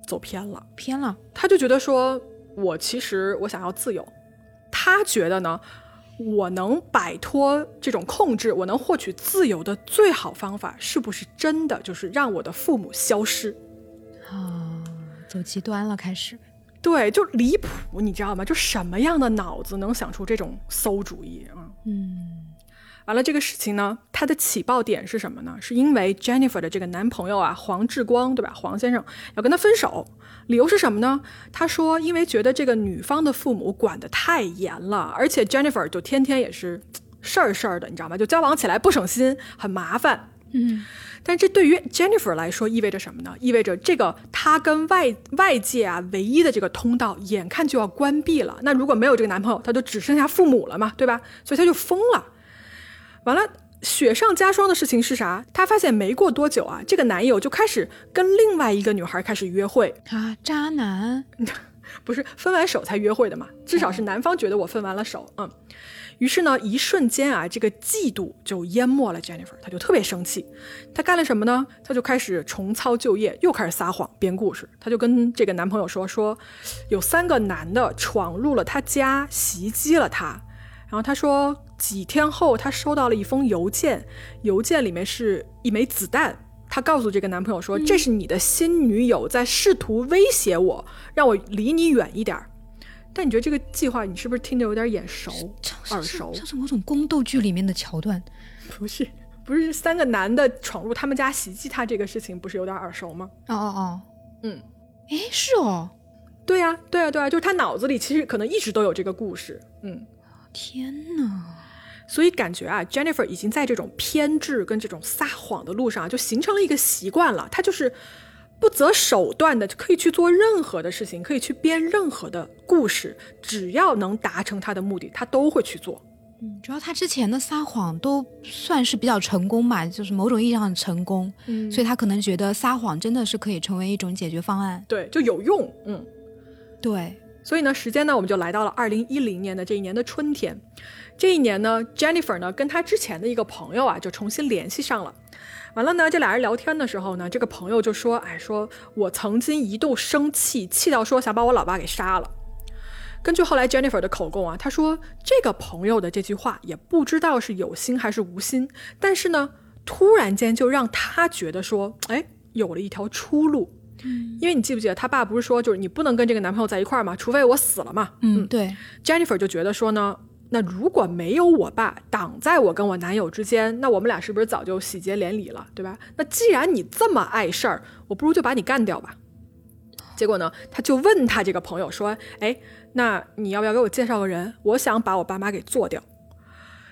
Speaker 1: 走偏了，
Speaker 2: 偏了。
Speaker 1: 他就觉得说，我其实我想要自由。他觉得呢，我能摆脱这种控制，我能获取自由的最好方法，是不是真的就是让我的父母消失？
Speaker 2: 啊，走极端了，开始。
Speaker 1: 对，就离谱，你知道吗？就什么样的脑子能想出这种馊主意啊？嗯。完了，这个事情呢，它的起爆点是什么呢？是因为 Jennifer 的这个男朋友啊，黄志光，对吧？黄先生要跟他分手，理由是什么呢？他说，因为觉得这个女方的父母管得太严了，而且 Jennifer 就天天也是事儿事儿的，你知道吗？就交往起来不省心，很麻烦。嗯，但这对于 Jennifer 来说意味着什么呢？意味着这个她跟外外界啊唯一的这个通道，眼看就要关闭了。那如果没有这个男朋友，她就只剩下父母了嘛，对吧？所以她就疯了。完了，雪上加霜的事情是啥？她发现没过多久啊，这个男友就开始跟另外一个女孩开始约会
Speaker 2: 啊，渣男，
Speaker 1: 不是分完手才约会的嘛？至少是男方觉得我分完了手，嗯。于是呢，一瞬间啊，这个嫉妒就淹没了 Jennifer，她就特别生气。她干了什么呢？她就开始重操旧业，又开始撒谎编故事。她就跟这个男朋友说，说有三个男的闯入了她家，袭击了她。然后她说。几天后，她收到了一封邮件，邮件里面是一枚子弹。她告诉这个男朋友说：“这是你的新女友在试图威胁我，让我离你远一点。”但你觉得这个计划，你是不是听着有点眼熟、耳熟？
Speaker 2: 像是某种宫斗剧里面的桥段。
Speaker 1: 不是，不是三个男的闯入他们家袭击他这个事情，不是有点耳熟吗？
Speaker 2: 哦哦哦，
Speaker 1: 嗯，
Speaker 2: 哎，是哦，
Speaker 1: 对呀，对呀，对呀，就是他脑子里其实可能一直都有这个故事。嗯，
Speaker 2: 天哪！
Speaker 1: 所以感觉啊，Jennifer 已经在这种偏执跟这种撒谎的路上，就形成了一个习惯了。她就是不择手段的，可以去做任何的事情，可以去编任何的故事，只要能达成她的目的，她都会去做。
Speaker 2: 嗯，主要他之前的撒谎都算是比较成功吧，就是某种意义上的成功。嗯，所以他可能觉得撒谎真的是可以成为一种解决方案。
Speaker 1: 对，就有用。嗯，
Speaker 2: 对。
Speaker 1: 所以呢，时间呢，我们就来到了二零一零年的这一年的春天。这一年呢，Jennifer 呢跟她之前的一个朋友啊就重新联系上了。完了呢，这俩人聊天的时候呢，这个朋友就说：“哎，说我曾经一度生气，气到说想把我老爸给杀了。”根据后来 Jennifer 的口供啊，他说这个朋友的这句话也不知道是有心还是无心，但是呢，突然间就让他觉得说：“哎，有了一条出路。”嗯，因为你记不记得他爸不是说就是你不能跟这个男朋友在一块儿嘛？除非我死了嘛。
Speaker 2: 嗯，对。
Speaker 1: Jennifer 就觉得说呢。那如果没有我爸挡在我跟我男友之间，那我们俩是不是早就喜结连理了，对吧？那既然你这么碍事儿，我不如就把你干掉吧。结果呢，他就问他这个朋友说：“哎，那你要不要给我介绍个人？我想把我爸妈给做掉。”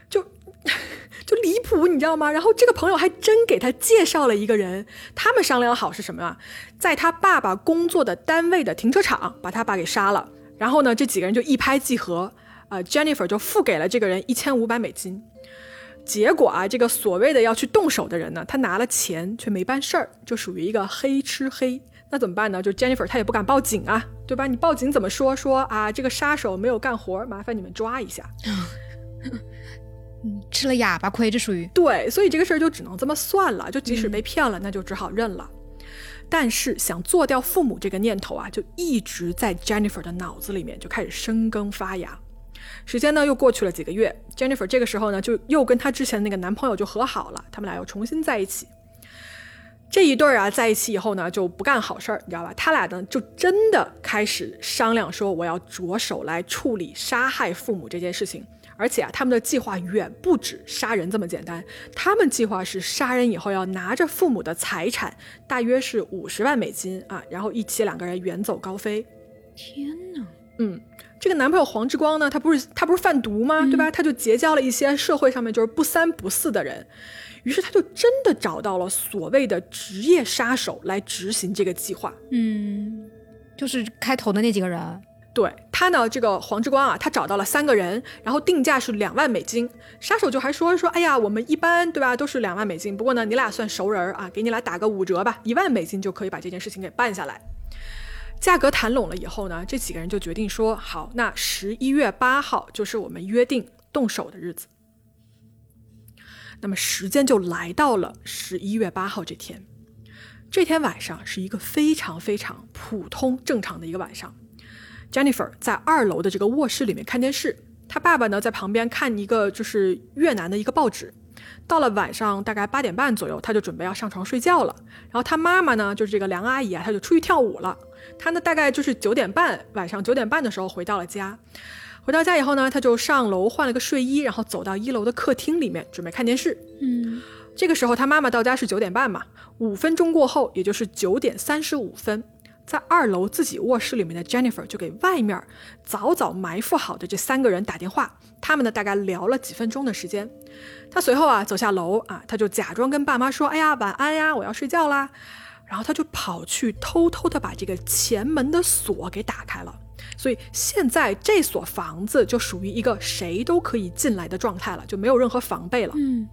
Speaker 1: 就 就离谱，你知道吗？然后这个朋友还真给他介绍了一个人，他们商量好是什么啊？在他爸爸工作的单位的停车场把他爸给杀了。然后呢，这几个人就一拍即合。啊，Jennifer 就付给了这个人一千五百美金。结果啊，这个所谓的要去动手的人呢，他拿了钱却没办事儿，就属于一个黑吃黑。那怎么办呢？就 Jennifer 他也不敢报警啊，对吧？你报警怎么说？说啊，这个杀手没有干活，麻烦你们抓一下。
Speaker 2: 嗯吃了哑巴亏，这属于
Speaker 1: 对，所以这个事儿就只能这么算了。就即使被骗了，那就只好认了。但是想做掉父母这个念头啊，就一直在 Jennifer 的脑子里面就开始生根发芽。时间呢又过去了几个月，Jennifer 这个时候呢就又跟她之前那个男朋友就和好了，他们俩又重新在一起。这一对儿啊在一起以后呢就不干好事儿，你知道吧？他俩呢就真的开始商量说我要着手来处理杀害父母这件事情，而且啊他们的计划远不止杀人这么简单，他们计划是杀人以后要拿着父母的财产，大约是五十万美金啊，然后一起两个人远走高飞。
Speaker 2: 天哪！
Speaker 1: 嗯，这个男朋友黄志光呢，他不是他不是贩毒吗？对吧？他就结交了一些社会上面就是不三不四的人，于是他就真的找到了所谓的职业杀手来执行这个计划。
Speaker 2: 嗯，就是开头的那几个人。
Speaker 1: 对他呢，这个黄志光啊，他找到了三个人，然后定价是两万美金。杀手就还说说，哎呀，我们一般对吧，都是两万美金。不过呢，你俩算熟人啊，给你俩打个五折吧，一万美金就可以把这件事情给办下来。价格谈拢了以后呢，这几个人就决定说，好，那十一月八号就是我们约定动手的日子。那么时间就来到了十一月八号这天。这天晚上是一个非常非常普通正常的一个晚上。Jennifer 在二楼的这个卧室里面看电视，她爸爸呢在旁边看一个就是越南的一个报纸。到了晚上大概八点半左右，他就准备要上床睡觉了。然后他妈妈呢，就是这个梁阿姨啊，她就出去跳舞了。她呢大概就是九点半，晚上九点半的时候回到了家。回到家以后呢，她就上楼换了个睡衣，然后走到一楼的客厅里面准备看电视。
Speaker 2: 嗯，
Speaker 1: 这个时候他妈妈到家是九点半嘛，五分钟过后，也就是九点三十五分。在二楼自己卧室里面的 Jennifer 就给外面早早埋伏好的这三个人打电话，他们呢大概聊了几分钟的时间。他随后啊走下楼啊，他就假装跟爸妈说：“哎呀，晚安呀，我要睡觉啦。”然后他就跑去偷偷的把这个前门的锁给打开了。所以现在这所房子就属于一个谁都可以进来的状态了，就没有任何防备了。
Speaker 2: 嗯，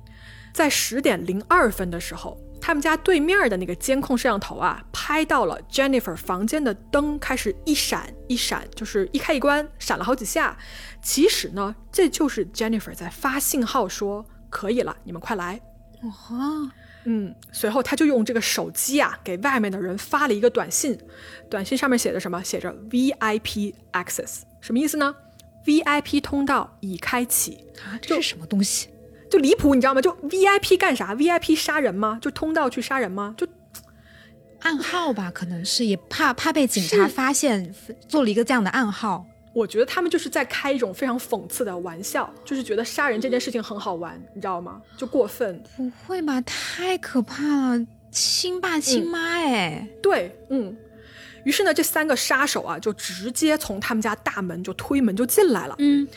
Speaker 1: 在十点零二分的时候。他们家对面的那个监控摄像头啊，拍到了 Jennifer 房间的灯开始一闪一闪，就是一开一关，闪了好几下。其实呢，这就是 Jennifer 在发信号说可以了，你们快来。
Speaker 2: 哦，
Speaker 1: 嗯，随后他就用这个手机啊，给外面的人发了一个短信，短信上面写着什么？写着 VIP access，什么意思呢？VIP 通道已开启
Speaker 2: 啊，这是什么东西？
Speaker 1: 就离谱，你知道吗？就 VIP 干啥？VIP 杀人吗？就通道去杀人吗？就
Speaker 2: 暗号吧，可能是也怕怕被警察发现，做了一个这样的暗号。
Speaker 1: 我觉得他们就是在开一种非常讽刺的玩笑，就是觉得杀人这件事情很好玩，你知道吗？就过分。
Speaker 2: 不会吧？太可怕了，亲爸亲妈哎。
Speaker 1: 对，嗯。于是呢，这三个杀手啊，就直接从他们家大门就推门就进来了。
Speaker 2: 嗯。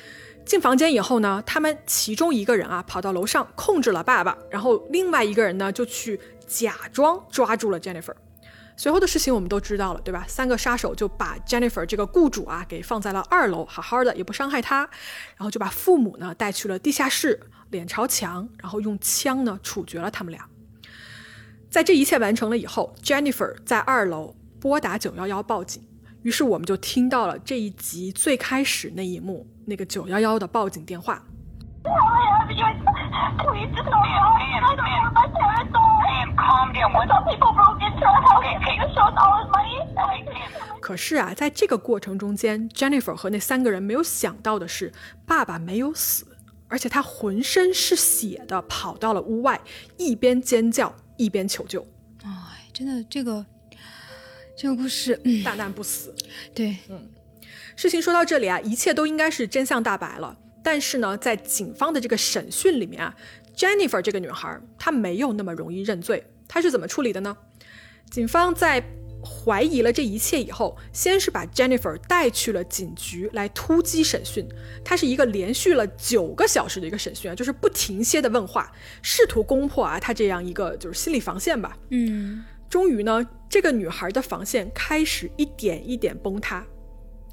Speaker 1: 进房间以后呢，他们其中一个人啊跑到楼上控制了爸爸，然后另外一个人呢就去假装抓住了 Jennifer。随后的事情我们都知道了，对吧？三个杀手就把 Jennifer 这个雇主啊给放在了二楼，好好的也不伤害他，然后就把父母呢带去了地下室，脸朝墙，然后用枪呢处决了他们俩。在这一切完成了以后，Jennifer 在二楼拨打九幺幺报警。于是我们就听到了这一集最开始那一幕，那个九幺幺的报警电话。可是啊，在这个过程中间，Jennifer 和那三个人没有想到的是，爸爸没有死，而且他浑身是血的跑到了屋外，一边尖叫一边求救。
Speaker 2: 哎，真的这个。这个故事
Speaker 1: 大难不死，
Speaker 2: 对，
Speaker 1: 嗯，事情说到这里啊，一切都应该是真相大白了。但是呢，在警方的这个审讯里面啊，Jennifer 这个女孩她没有那么容易认罪。她是怎么处理的呢？警方在怀疑了这一切以后，先是把 Jennifer 带去了警局来突击审讯。她是一个连续了九个小时的一个审讯啊，就是不停歇的问话，试图攻破啊她这样一个就是心理防线吧。
Speaker 2: 嗯。
Speaker 1: 终于呢，这个女孩的防线开始一点一点崩塌。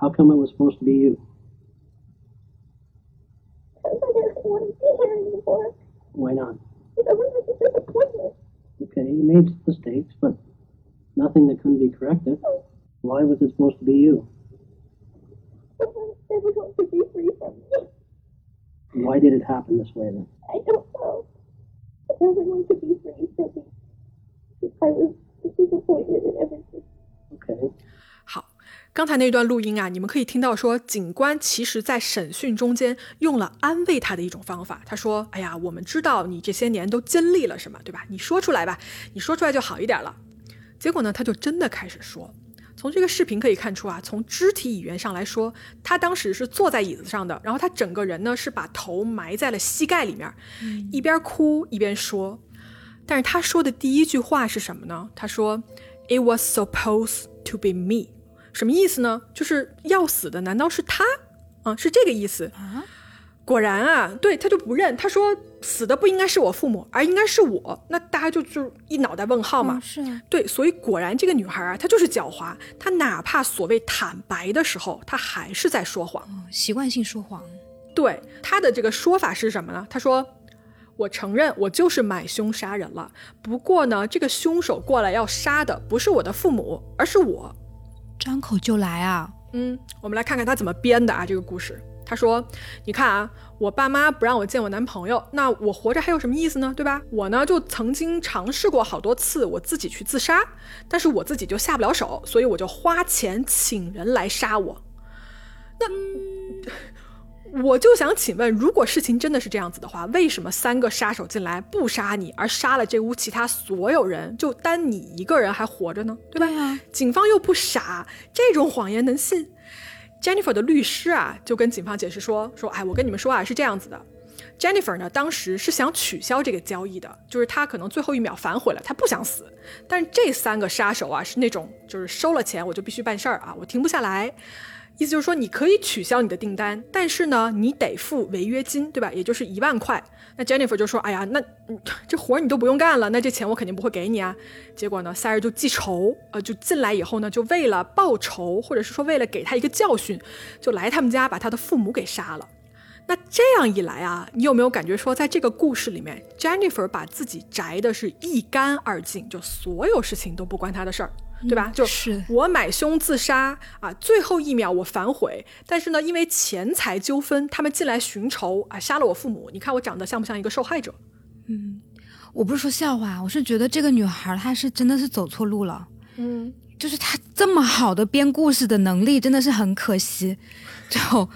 Speaker 5: How come it was supposed to be you?
Speaker 6: Because I didn't want to be here anymore.
Speaker 5: Why not?
Speaker 6: Because I was a disappointment.
Speaker 5: Okay, you made mistakes, but nothing that couldn't be corrected. Why was it supposed to be you?
Speaker 6: Because everyone should be free from me.
Speaker 5: Why did it happen this way then?
Speaker 6: I don't know. Everyone should be free from me. I was disappointed in everything.
Speaker 5: Okay.
Speaker 1: 刚才那段录音啊，你们可以听到说，警官其实在审讯中间用了安慰他的一种方法。他说：“哎呀，我们知道你这些年都经历了什么，对吧？你说出来吧，你说出来就好一点了。”结果呢，他就真的开始说。从这个视频可以看出啊，从肢体语言上来说，他当时是坐在椅子上的，然后他整个人呢是把头埋在了膝盖里面，一边哭一边说。但是他说的第一句话是什么呢？他说：“It was supposed to be me。”什么意思呢？就是要死的难道是他？啊，是这个意思啊。果然啊，对他就不认，他说死的不应该是我父母，而应该是我。那大家就就一脑袋问号嘛。
Speaker 2: 是啊，
Speaker 1: 对，所以果然这个女孩啊，她就是狡猾，她哪怕所谓坦白的时候，她还是在说谎，
Speaker 2: 习惯性说谎。
Speaker 1: 对，她的这个说法是什么呢？她说：“我承认我就是买凶杀人了，不过呢，这个凶手过来要杀的不是我的父母，而是我。”
Speaker 2: 张口就来啊！
Speaker 1: 嗯，我们来看看他怎么编的啊，这个故事。他说：“你看啊，我爸妈不让我见我男朋友，那我活着还有什么意思呢？对吧？我呢就曾经尝试过好多次我自己去自杀，但是我自己就下不了手，所以我就花钱请人来杀我。那我就想请问，如果事情真的是这样子的话，为什么三个杀手进来不杀你，而杀了这屋其他所有人，就单你一个人还活着呢？对吧？警方又不傻，这种谎言能信？” Jennifer 的律师啊，就跟警方解释说：“说，哎，我跟你们说啊，是这样子的，Jennifer 呢，当时是想取消这个交易的，就是他可能最后一秒反悔了，他不想死。但是这三个杀手啊，是那种就是收了钱我就必须办事儿啊，我停不下来。”意思就是说，你可以取消你的订单，但是呢，你得付违约金，对吧？也就是一万块。那 Jennifer 就说：“哎呀，那这活你都不用干了，那这钱我肯定不会给你啊。”结果呢，塞尔就记仇，呃，就进来以后呢，就为了报仇，或者是说为了给他一个教训，就来他们家把他的父母给杀了。那这样一来啊，你有没有感觉说，在这个故事里面，Jennifer 把自己宅的是一干二净，就所有事情都不关他的事儿？对吧？就是我买凶自杀啊，最后一秒我反悔，但是呢，因为钱财纠纷，他们进来寻仇啊，杀了我父母。你看我长得像不像一个受害者？
Speaker 2: 嗯，我不是说笑话，我是觉得这个女孩她是真的是走错路了。
Speaker 1: 嗯，
Speaker 2: 就是她这么好的编故事的能力真的是很可惜，就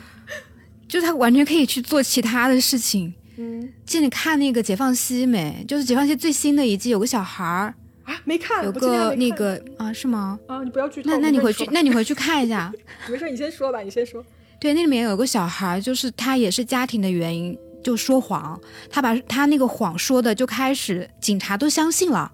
Speaker 2: 就她完全可以去做其他的事情。
Speaker 1: 嗯，
Speaker 2: 进你看那个《解放西》没？就是《解放西》最新的一季，有个小孩儿。
Speaker 1: 啊，没看，
Speaker 2: 有个那个啊，是吗？
Speaker 1: 啊，你不要剧透。
Speaker 2: 那那你回去，那你回去看一下。
Speaker 1: 没事，你先说吧，你先说。
Speaker 2: 对，那里面有个小孩，就是他也是家庭的原因，就说谎。他把他那个谎说的，就开始警察都相信了，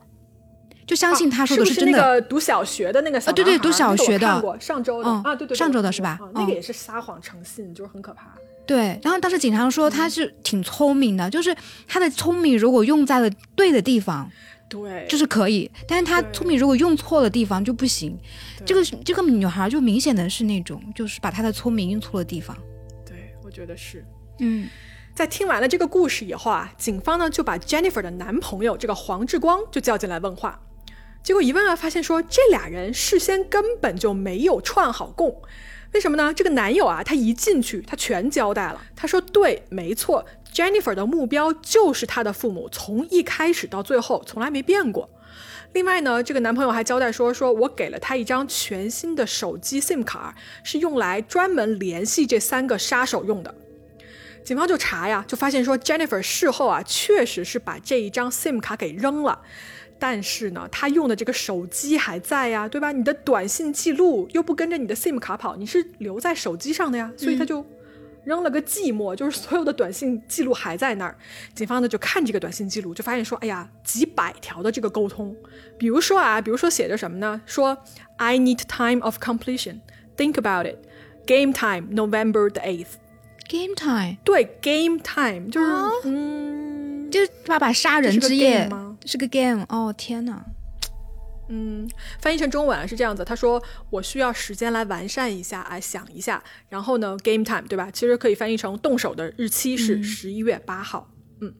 Speaker 2: 就相信他说的
Speaker 1: 是
Speaker 2: 真的。
Speaker 1: 那个读小学的那个小
Speaker 2: 啊，对对，读小学的，
Speaker 1: 上周的啊，对对，
Speaker 2: 上周的是吧？
Speaker 1: 那个也是撒谎成性，就是很可怕。
Speaker 2: 对，然后当时警察说他是挺聪明的，就是他的聪明如果用在了对的地方。
Speaker 1: 对，
Speaker 2: 就是可以，但是他聪明如果用错了地方就不行。这个这个女孩就明显的是那种，就是把她的聪明用错了地方。
Speaker 1: 对，我觉得是。
Speaker 2: 嗯，
Speaker 1: 在听完了这个故事以后啊，警方呢就把 Jennifer 的男朋友这个黄志光就叫进来问话。结果一问啊，发现说这俩人事先根本就没有串好供。为什么呢？这个男友啊，他一进去，他全交代了。他说：“对，没错，Jennifer 的目标就是她的父母，从一开始到最后从来没变过。另外呢，这个男朋友还交代说：说我给了他一张全新的手机 SIM 卡，是用来专门联系这三个杀手用的。警方就查呀，就发现说 Jennifer 事后啊，确实是把这一张 SIM 卡给扔了。”但是呢，他用的这个手机还在呀，对吧？你的短信记录又不跟着你的 SIM 卡跑，你是留在手机上的呀，所以他就扔了个寂寞，就是所有的短信记录还在那儿。警方呢就看这个短信记录，就发现说，哎呀，几百条的这个沟通，比如说啊，比如说写着什么呢？说 I need time of completion, think about it, game time, November the eighth.
Speaker 2: Game time，
Speaker 1: 对，game time 就是嗯，
Speaker 2: 就是爸爸杀人之夜吗？是个 game 哦，天哪！
Speaker 1: 嗯，翻译成中文是这样子，他说我需要时间来完善一下，哎，想一下，然后呢，game time 对吧？其实可以翻译成动手的日期是十一月八号。嗯，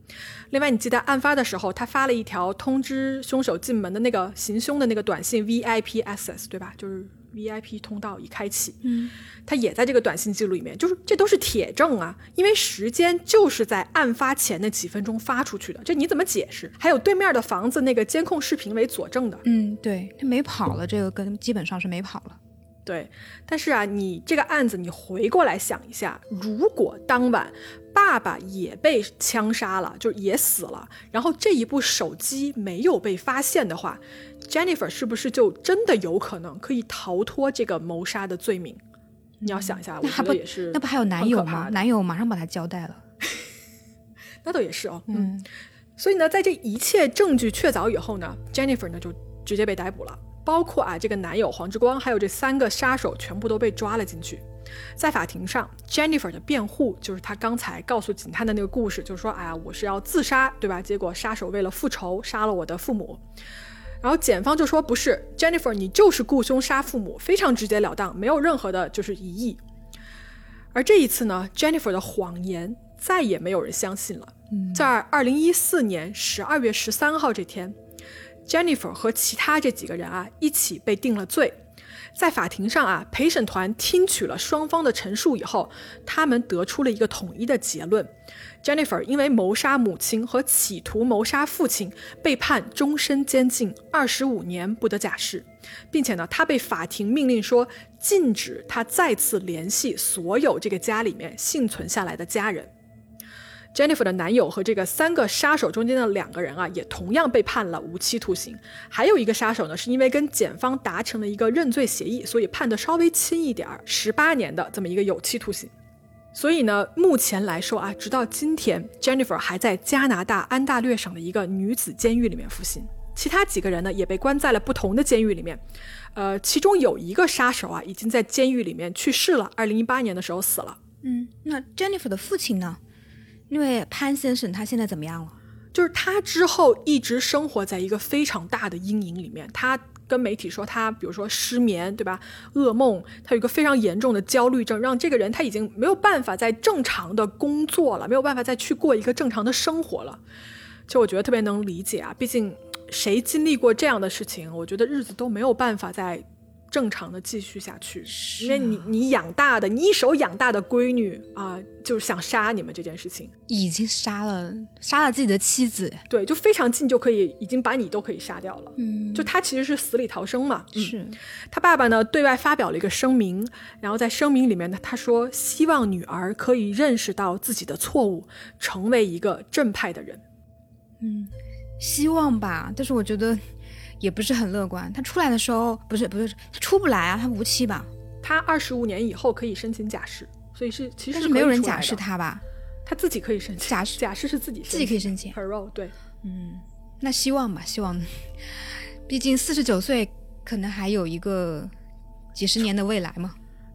Speaker 1: 另外你记得案发的时候，他发了一条通知凶手进门的那个行凶的那个短信 VIP access 对吧？就是。VIP 通道已开启，
Speaker 2: 嗯，
Speaker 1: 他也在这个短信记录里面，就是这都是铁证啊，因为时间就是在案发前的几分钟发出去的，这你怎么解释？还有对面的房子那个监控视频为佐证的，
Speaker 2: 嗯，对他没跑了，这个跟基本上是没跑了。
Speaker 1: 对，但是啊，你这个案子你回过来想一下，如果当晚爸爸也被枪杀了，就也死了，然后这一部手机没有被发现的话，Jennifer 是不是就真的有可能可以逃脱这个谋杀的罪名？你要想一下，我觉得也是，
Speaker 2: 那不还有男友吗？男友马上把他交代了，
Speaker 1: 那倒也是哦。嗯，所以呢，在这一切证据确凿以后呢，Jennifer 呢就直接被逮捕了。包括啊，这个男友黄之光，还有这三个杀手，全部都被抓了进去。在法庭上，Jennifer 的辩护就是她刚才告诉警探的那个故事，就是说，哎呀，我是要自杀，对吧？结果杀手为了复仇杀了我的父母。然后检方就说不是，Jennifer，你就是雇凶杀父母，非常直截了当，没有任何的就是疑义。而这一次呢，Jennifer 的谎言再也没有人相信了。在二零一四年十二月十三号这天。Jennifer 和其他这几个人啊一起被定了罪，在法庭上啊，陪审团听取了双方的陈述以后，他们得出了一个统一的结论：Jennifer 因为谋杀母亲和企图谋杀父亲，被判终身监禁二十五年不得假释，并且呢，他被法庭命令说禁止他再次联系所有这个家里面幸存下来的家人。Jennifer 的男友和这个三个杀手中间的两个人啊，也同样被判了无期徒刑。还有一个杀手呢，是因为跟检方达成了一个认罪协议，所以判的稍微轻一点儿，十八年的这么一个有期徒刑。所以呢，目前来说啊，直到今天，Jennifer 还在加拿大安大略省的一个女子监狱里面服刑。其他几个人呢，也被关在了不同的监狱里面。呃，其中有一个杀手啊，已经在监狱里面去世了，二零一八年的时候死了。
Speaker 2: 嗯，那 Jennifer 的父亲呢？因为潘先生他现在怎么样了？
Speaker 1: 就是他之后一直生活在一个非常大的阴影里面。他跟媒体说，他比如说失眠，对吧？噩梦，他有一个非常严重的焦虑症，让这个人他已经没有办法再正常的工作了，没有办法再去过一个正常的生活了。其实我觉得特别能理解啊，毕竟谁经历过这样的事情，我觉得日子都没有办法再。正常的继续下去，因为你你养大的，你一手养大的闺女啊，就是想杀你们这件事情，
Speaker 2: 已经杀了杀了自己的妻子，
Speaker 1: 对，就非常近就可以，已经把你都可以杀掉了。嗯，就他其实是死里逃生嘛。
Speaker 2: 是
Speaker 1: 他爸爸呢，对外发表了一个声明，然后在声明里面呢，他说希望女儿可以认识到自己的错误，成为一个正派的人。
Speaker 2: 嗯，希望吧，但是我觉得。也不是很乐观。他出来的时候，不是不是他出不来啊，他无期吧？
Speaker 1: 他二十五年以后可以申请假释，所以是其实
Speaker 2: 是没有人假释他吧？
Speaker 1: 他自己可以申请
Speaker 2: 假释，
Speaker 1: 假释是自己
Speaker 2: 自己可以申请。
Speaker 1: Parole 对，
Speaker 2: 嗯，那希望吧，希望，毕竟四十九岁，可能还有一个几十年的未来嘛。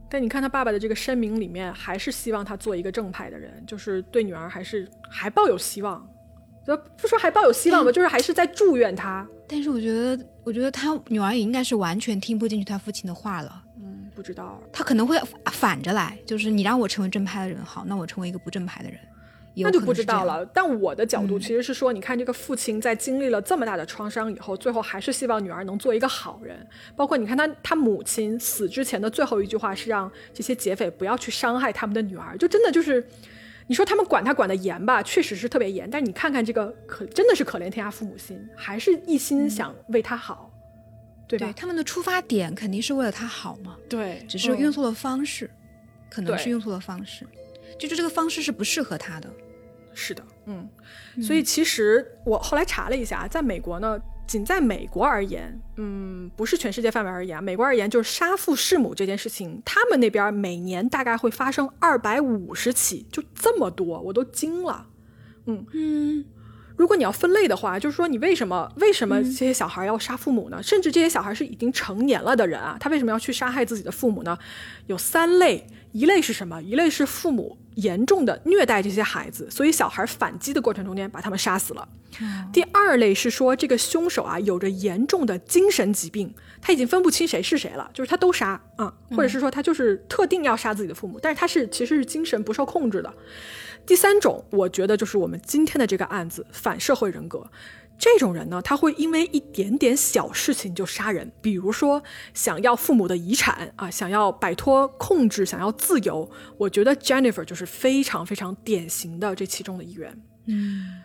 Speaker 1: 但你看他爸爸的这个声明里面，还是希望他做一个正派的人，就是对女儿还是还抱有希望。就不说还抱有希望吧，就是还是在祝愿他。
Speaker 2: 但是我觉得，我觉得他女儿也应该是完全听不进去他父亲的话了。
Speaker 1: 嗯，不知道。
Speaker 2: 他可能会反着来，就是你让我成为正派的人，好，那我成为一个不正派的人，
Speaker 1: 那就不知道了。但我的角度其实是说，你看这个父亲在经历了这么大的创伤以后，最后还是希望女儿能做一个好人。包括你看他，他母亲死之前的最后一句话是让这些劫匪不要去伤害他们的女儿，就真的就是。你说他们管他管的严吧，确实是特别严。但你看看这个，可真的是可怜天下父母心，还是一心想为他好，对吧？
Speaker 2: 他们的出发点肯定是为了他好嘛。
Speaker 1: 对，
Speaker 2: 只是用错了方式，可能是用错了方式，就是这个方式是不适合他的。
Speaker 1: 是的，嗯。所以其实我后来查了一下，在美国呢。仅在美国而言，嗯，不是全世界范围而言，美国而言，就是杀父弑母这件事情，他们那边每年大概会发生二百五十起，就这么多，我都惊了。嗯嗯，如果你要分类的话，就是说你为什么为什么这些小孩要杀父母呢？甚至这些小孩是已经成年了的人啊，他为什么要去杀害自己的父母呢？有三类。一类是什么？一类是父母严重的虐待这些孩子，所以小孩反击的过程中间把他们杀死了。第二类是说这个凶手啊有着严重的精神疾病，他已经分不清谁是谁了，就是他都杀啊，或者是说他就是特定要杀自己的父母，但是他是其实是精神不受控制的。第三种，我觉得就是我们今天的这个案子反社会人格。这种人呢，他会因为一点点小事情就杀人，比如说想要父母的遗产啊，想要摆脱控制，想要自由。我觉得 Jennifer 就是非常非常典型的这其中的一员。
Speaker 2: 嗯，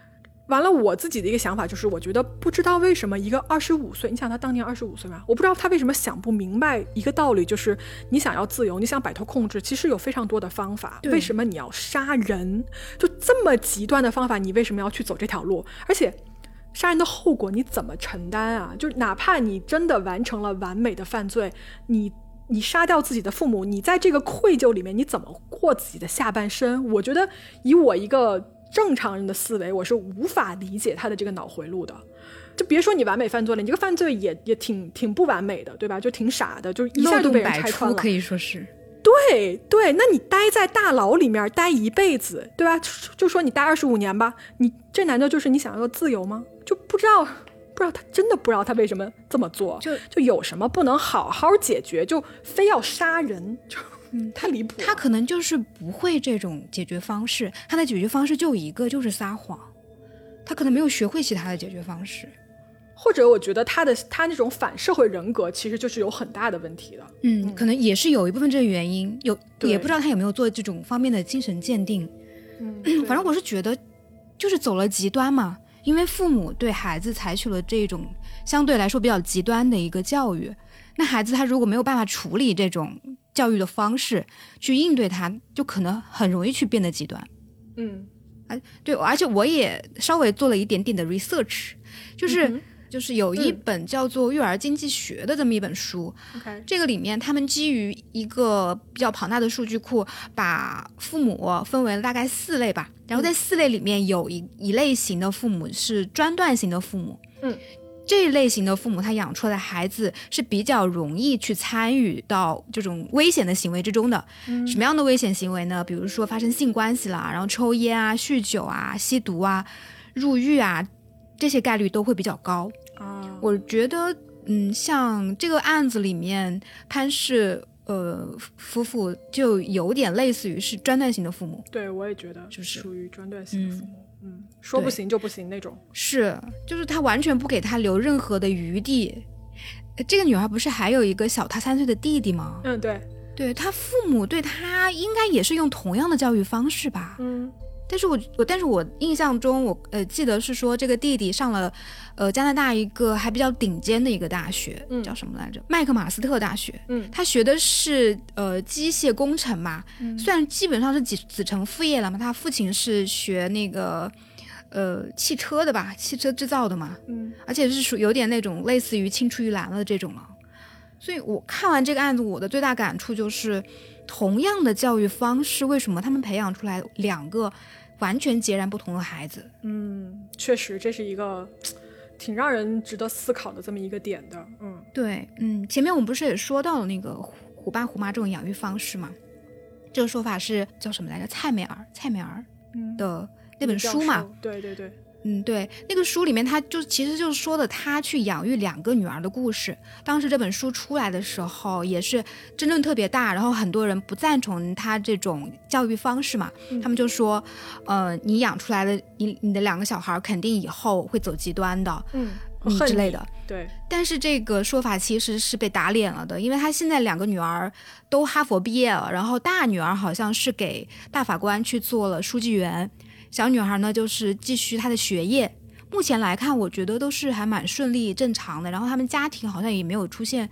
Speaker 1: 完了，我自己的一个想法就是，我觉得不知道为什么一个二十五岁，你想他当年二十五岁嘛，我不知道他为什么想不明白一个道理，就是你想要自由，你想摆脱控制，其实有非常多的方法。为什么你要杀人？就这么极端的方法，你为什么要去走这条路？而且，杀人的后果你怎么承担啊？就哪怕你真的完成了完美的犯罪，你你杀掉自己的父母，你在这个愧疚里面，你怎么过自己的下半生？我觉得以我一个。正常人的思维，我是无法理解他的这个脑回路的。就别说你完美犯罪了，你这个犯罪也也挺挺不完美的，对吧？就挺傻的，就一下就被人拆穿了。
Speaker 2: 可以说是。
Speaker 1: 对对，那你待在大牢里面待一辈子，对吧？就说你待二十五年吧，你这难道就是你想要的自由吗？就不知道，不知道他真的不知道他为什么这么做，
Speaker 2: 就
Speaker 1: 就有什么不能好好解决，就非要杀人就。嗯，太离谱。
Speaker 2: 他可能就是不会这种解决方式，他的解决方式就一个，就是撒谎。他可能没有学会其他的解决方式，
Speaker 1: 或者我觉得他的他那种反社会人格其实就是有很大的问题的。
Speaker 2: 嗯，可能也是有一部分这个原因，有也不知道他有没有做这种方面的精神鉴定。
Speaker 1: 嗯，
Speaker 2: 反正我是觉得就是走了极端嘛，因为父母对孩子采取了这种相对来说比较极端的一个教育，那孩子他如果没有办法处理这种。教育的方式去应对他，就可能很容易去变得极端。
Speaker 1: 嗯，
Speaker 2: 哎，对，而且我也稍微做了一点点的 research，就是就是有一本叫做《育儿经济学》的这么一本书。这个里面他们基于一个比较庞大的数据库，把父母分为了大概四类吧。然后在四类里面有一一类型的父母是专断型的父母。
Speaker 1: 嗯。
Speaker 2: 这一类型的父母，他养出来的孩子是比较容易去参与到这种危险的行为之中的。什么样的危险行为呢？比如说发生性关系啦，然后抽烟啊、酗酒啊、吸毒啊、入狱啊，这些概率都会比较高。
Speaker 1: 啊，
Speaker 2: 我觉得，嗯，像这个案子里面，潘氏呃夫妇就有点类似于是专断型的父母。
Speaker 1: 对，我也觉得
Speaker 2: 就是
Speaker 1: 属于专断型的父母。嗯，说不行就不行那种，
Speaker 2: 是，就是他完全不给他留任何的余地。这个女孩不是还有一个小她三岁的弟弟吗？
Speaker 1: 嗯，对，
Speaker 2: 对他父母对他应该也是用同样的教育方式吧？
Speaker 1: 嗯。
Speaker 2: 但是我我但是我印象中，我呃记得是说这个弟弟上了，呃加拿大一个还比较顶尖的一个大学，
Speaker 1: 嗯，
Speaker 2: 叫什么来着？麦克马斯特大学，
Speaker 1: 嗯，
Speaker 2: 他学的是呃机械工程嘛，
Speaker 1: 嗯，
Speaker 2: 虽然基本上是子子承父业了嘛，他父亲是学那个呃汽车的吧，汽车制造的嘛，
Speaker 1: 嗯，
Speaker 2: 而且是属有点那种类似于青出于蓝了这种了，所以我看完这个案子，我的最大感触就是。同样的教育方式，为什么他们培养出来两个完全截然不同的孩子？
Speaker 1: 嗯，确实这是一个 挺让人值得思考的这么一个点的。嗯，
Speaker 2: 对，嗯，前面我们不是也说到了那个虎爸虎妈这种养育方式吗？这个说法是叫什么来着？蔡美儿，蔡美儿的那本书嘛？
Speaker 1: 对对对。
Speaker 2: 嗯，对，那个书里面他就其实就是说的他去养育两个女儿的故事。当时这本书出来的时候，也是争论特别大，然后很多人不赞同他这种教育方式嘛。他们就说，呃，你养出来的你你的两个小孩肯定以后会走极端的，
Speaker 1: 嗯，
Speaker 2: 之类的。
Speaker 1: 对。
Speaker 2: 但是这个说法其实是被打脸了的，因为他现在两个女儿都哈佛毕业了，然后大女儿好像是给大法官去做了书记员。小女孩呢，就是继续她的学业。目前来看，我觉得都是还蛮顺利、正常的。然后他们家庭好像也没有出现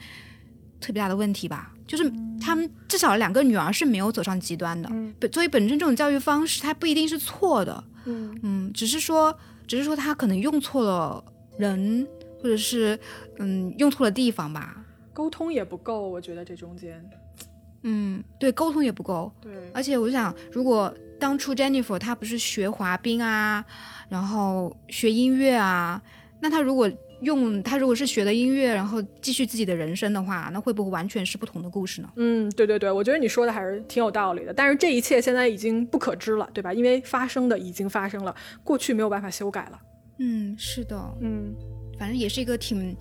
Speaker 2: 特别大的问题吧，就是他们至少两个女儿是没有走上极端的。本所以本身这种教育方式，它不一定是错的。
Speaker 1: 嗯
Speaker 2: 嗯，只是说，只是说他可能用错了人，或者是嗯用错了地方吧。
Speaker 1: 沟通也不够，我觉得这中间。
Speaker 2: 嗯，对，沟通也不够。
Speaker 1: 对，
Speaker 2: 而且我想，如果当初 Jennifer 她不是学滑冰啊，然后学音乐啊，那她如果用她如果是学的音乐，然后继续自己的人生的话，那会不会完全是不同的故事呢？
Speaker 1: 嗯，对对对，我觉得你说的还是挺有道理的。但是这一切现在已经不可知了，对吧？因为发生的已经发生了，过去没有办法修改了。
Speaker 2: 嗯，是的，
Speaker 1: 嗯，
Speaker 2: 反正也是一个挺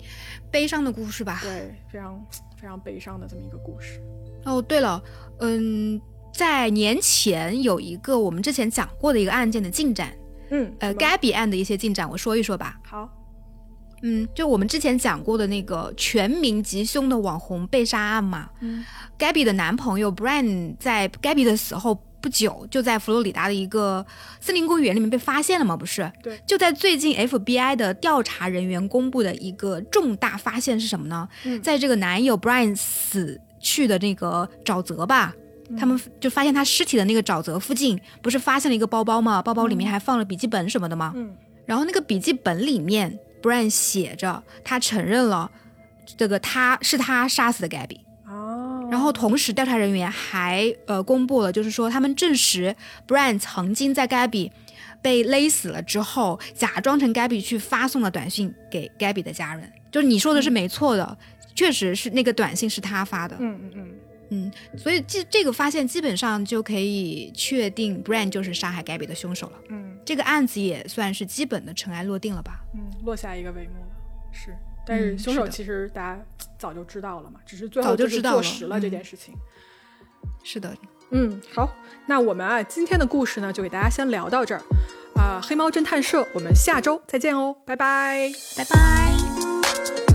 Speaker 2: 悲伤的故事吧？
Speaker 1: 对，非常非常悲伤的这么一个故事。
Speaker 2: 哦，对了，嗯。在年前有一个我们之前讲过的一个案件的进展，
Speaker 1: 嗯，
Speaker 2: 呃，Gabby 案的一些进展，我说一说吧。
Speaker 1: 好，
Speaker 2: 嗯，就我们之前讲过的那个全民吉凶的网红被杀案嘛，
Speaker 1: 嗯
Speaker 2: ，Gabby 的男朋友 Brian 在 Gabby 的死后不久就在佛罗里达的一个森林公园里面被发现了吗？不是？
Speaker 1: 对。
Speaker 2: 就在最近，FBI 的调查人员公布的一个重大发现是什么呢？在这个男友 Brian 死去的那个沼泽吧，他们就发现他尸体的那个沼泽附近，不是发现了一个包包吗？包包里面还放了笔记本什么的吗？
Speaker 1: 嗯。
Speaker 2: 然后那个笔记本里面，Brian 写着他承认了这个他是他杀死的 Gabby。然后同时，调查人员还呃公布了，就是说他们证实，Brian 曾经在 Gabby 被勒死了之后，假装成 Gabby 去发送了短信给 Gabby 的家人。就是你说的是没错的，确实是那个短信是他发的。
Speaker 1: 嗯嗯嗯
Speaker 2: 嗯，所以这这个发现基本上就可以确定 Brian 就是杀害 Gabby 的凶手了。
Speaker 1: 嗯，
Speaker 2: 这个案子也算是基本的尘埃落定了吧？
Speaker 1: 嗯，落下一个帷幕了。是，但是凶手其实大家。早就知道了嘛，只是最后
Speaker 2: 就知道
Speaker 1: 坐实了这件事情。
Speaker 2: 是的，
Speaker 1: 嗯，好，那我们啊今天的故事呢，就给大家先聊到这儿啊。黑猫侦探社，我们下周再见哦，拜拜，
Speaker 2: 拜拜。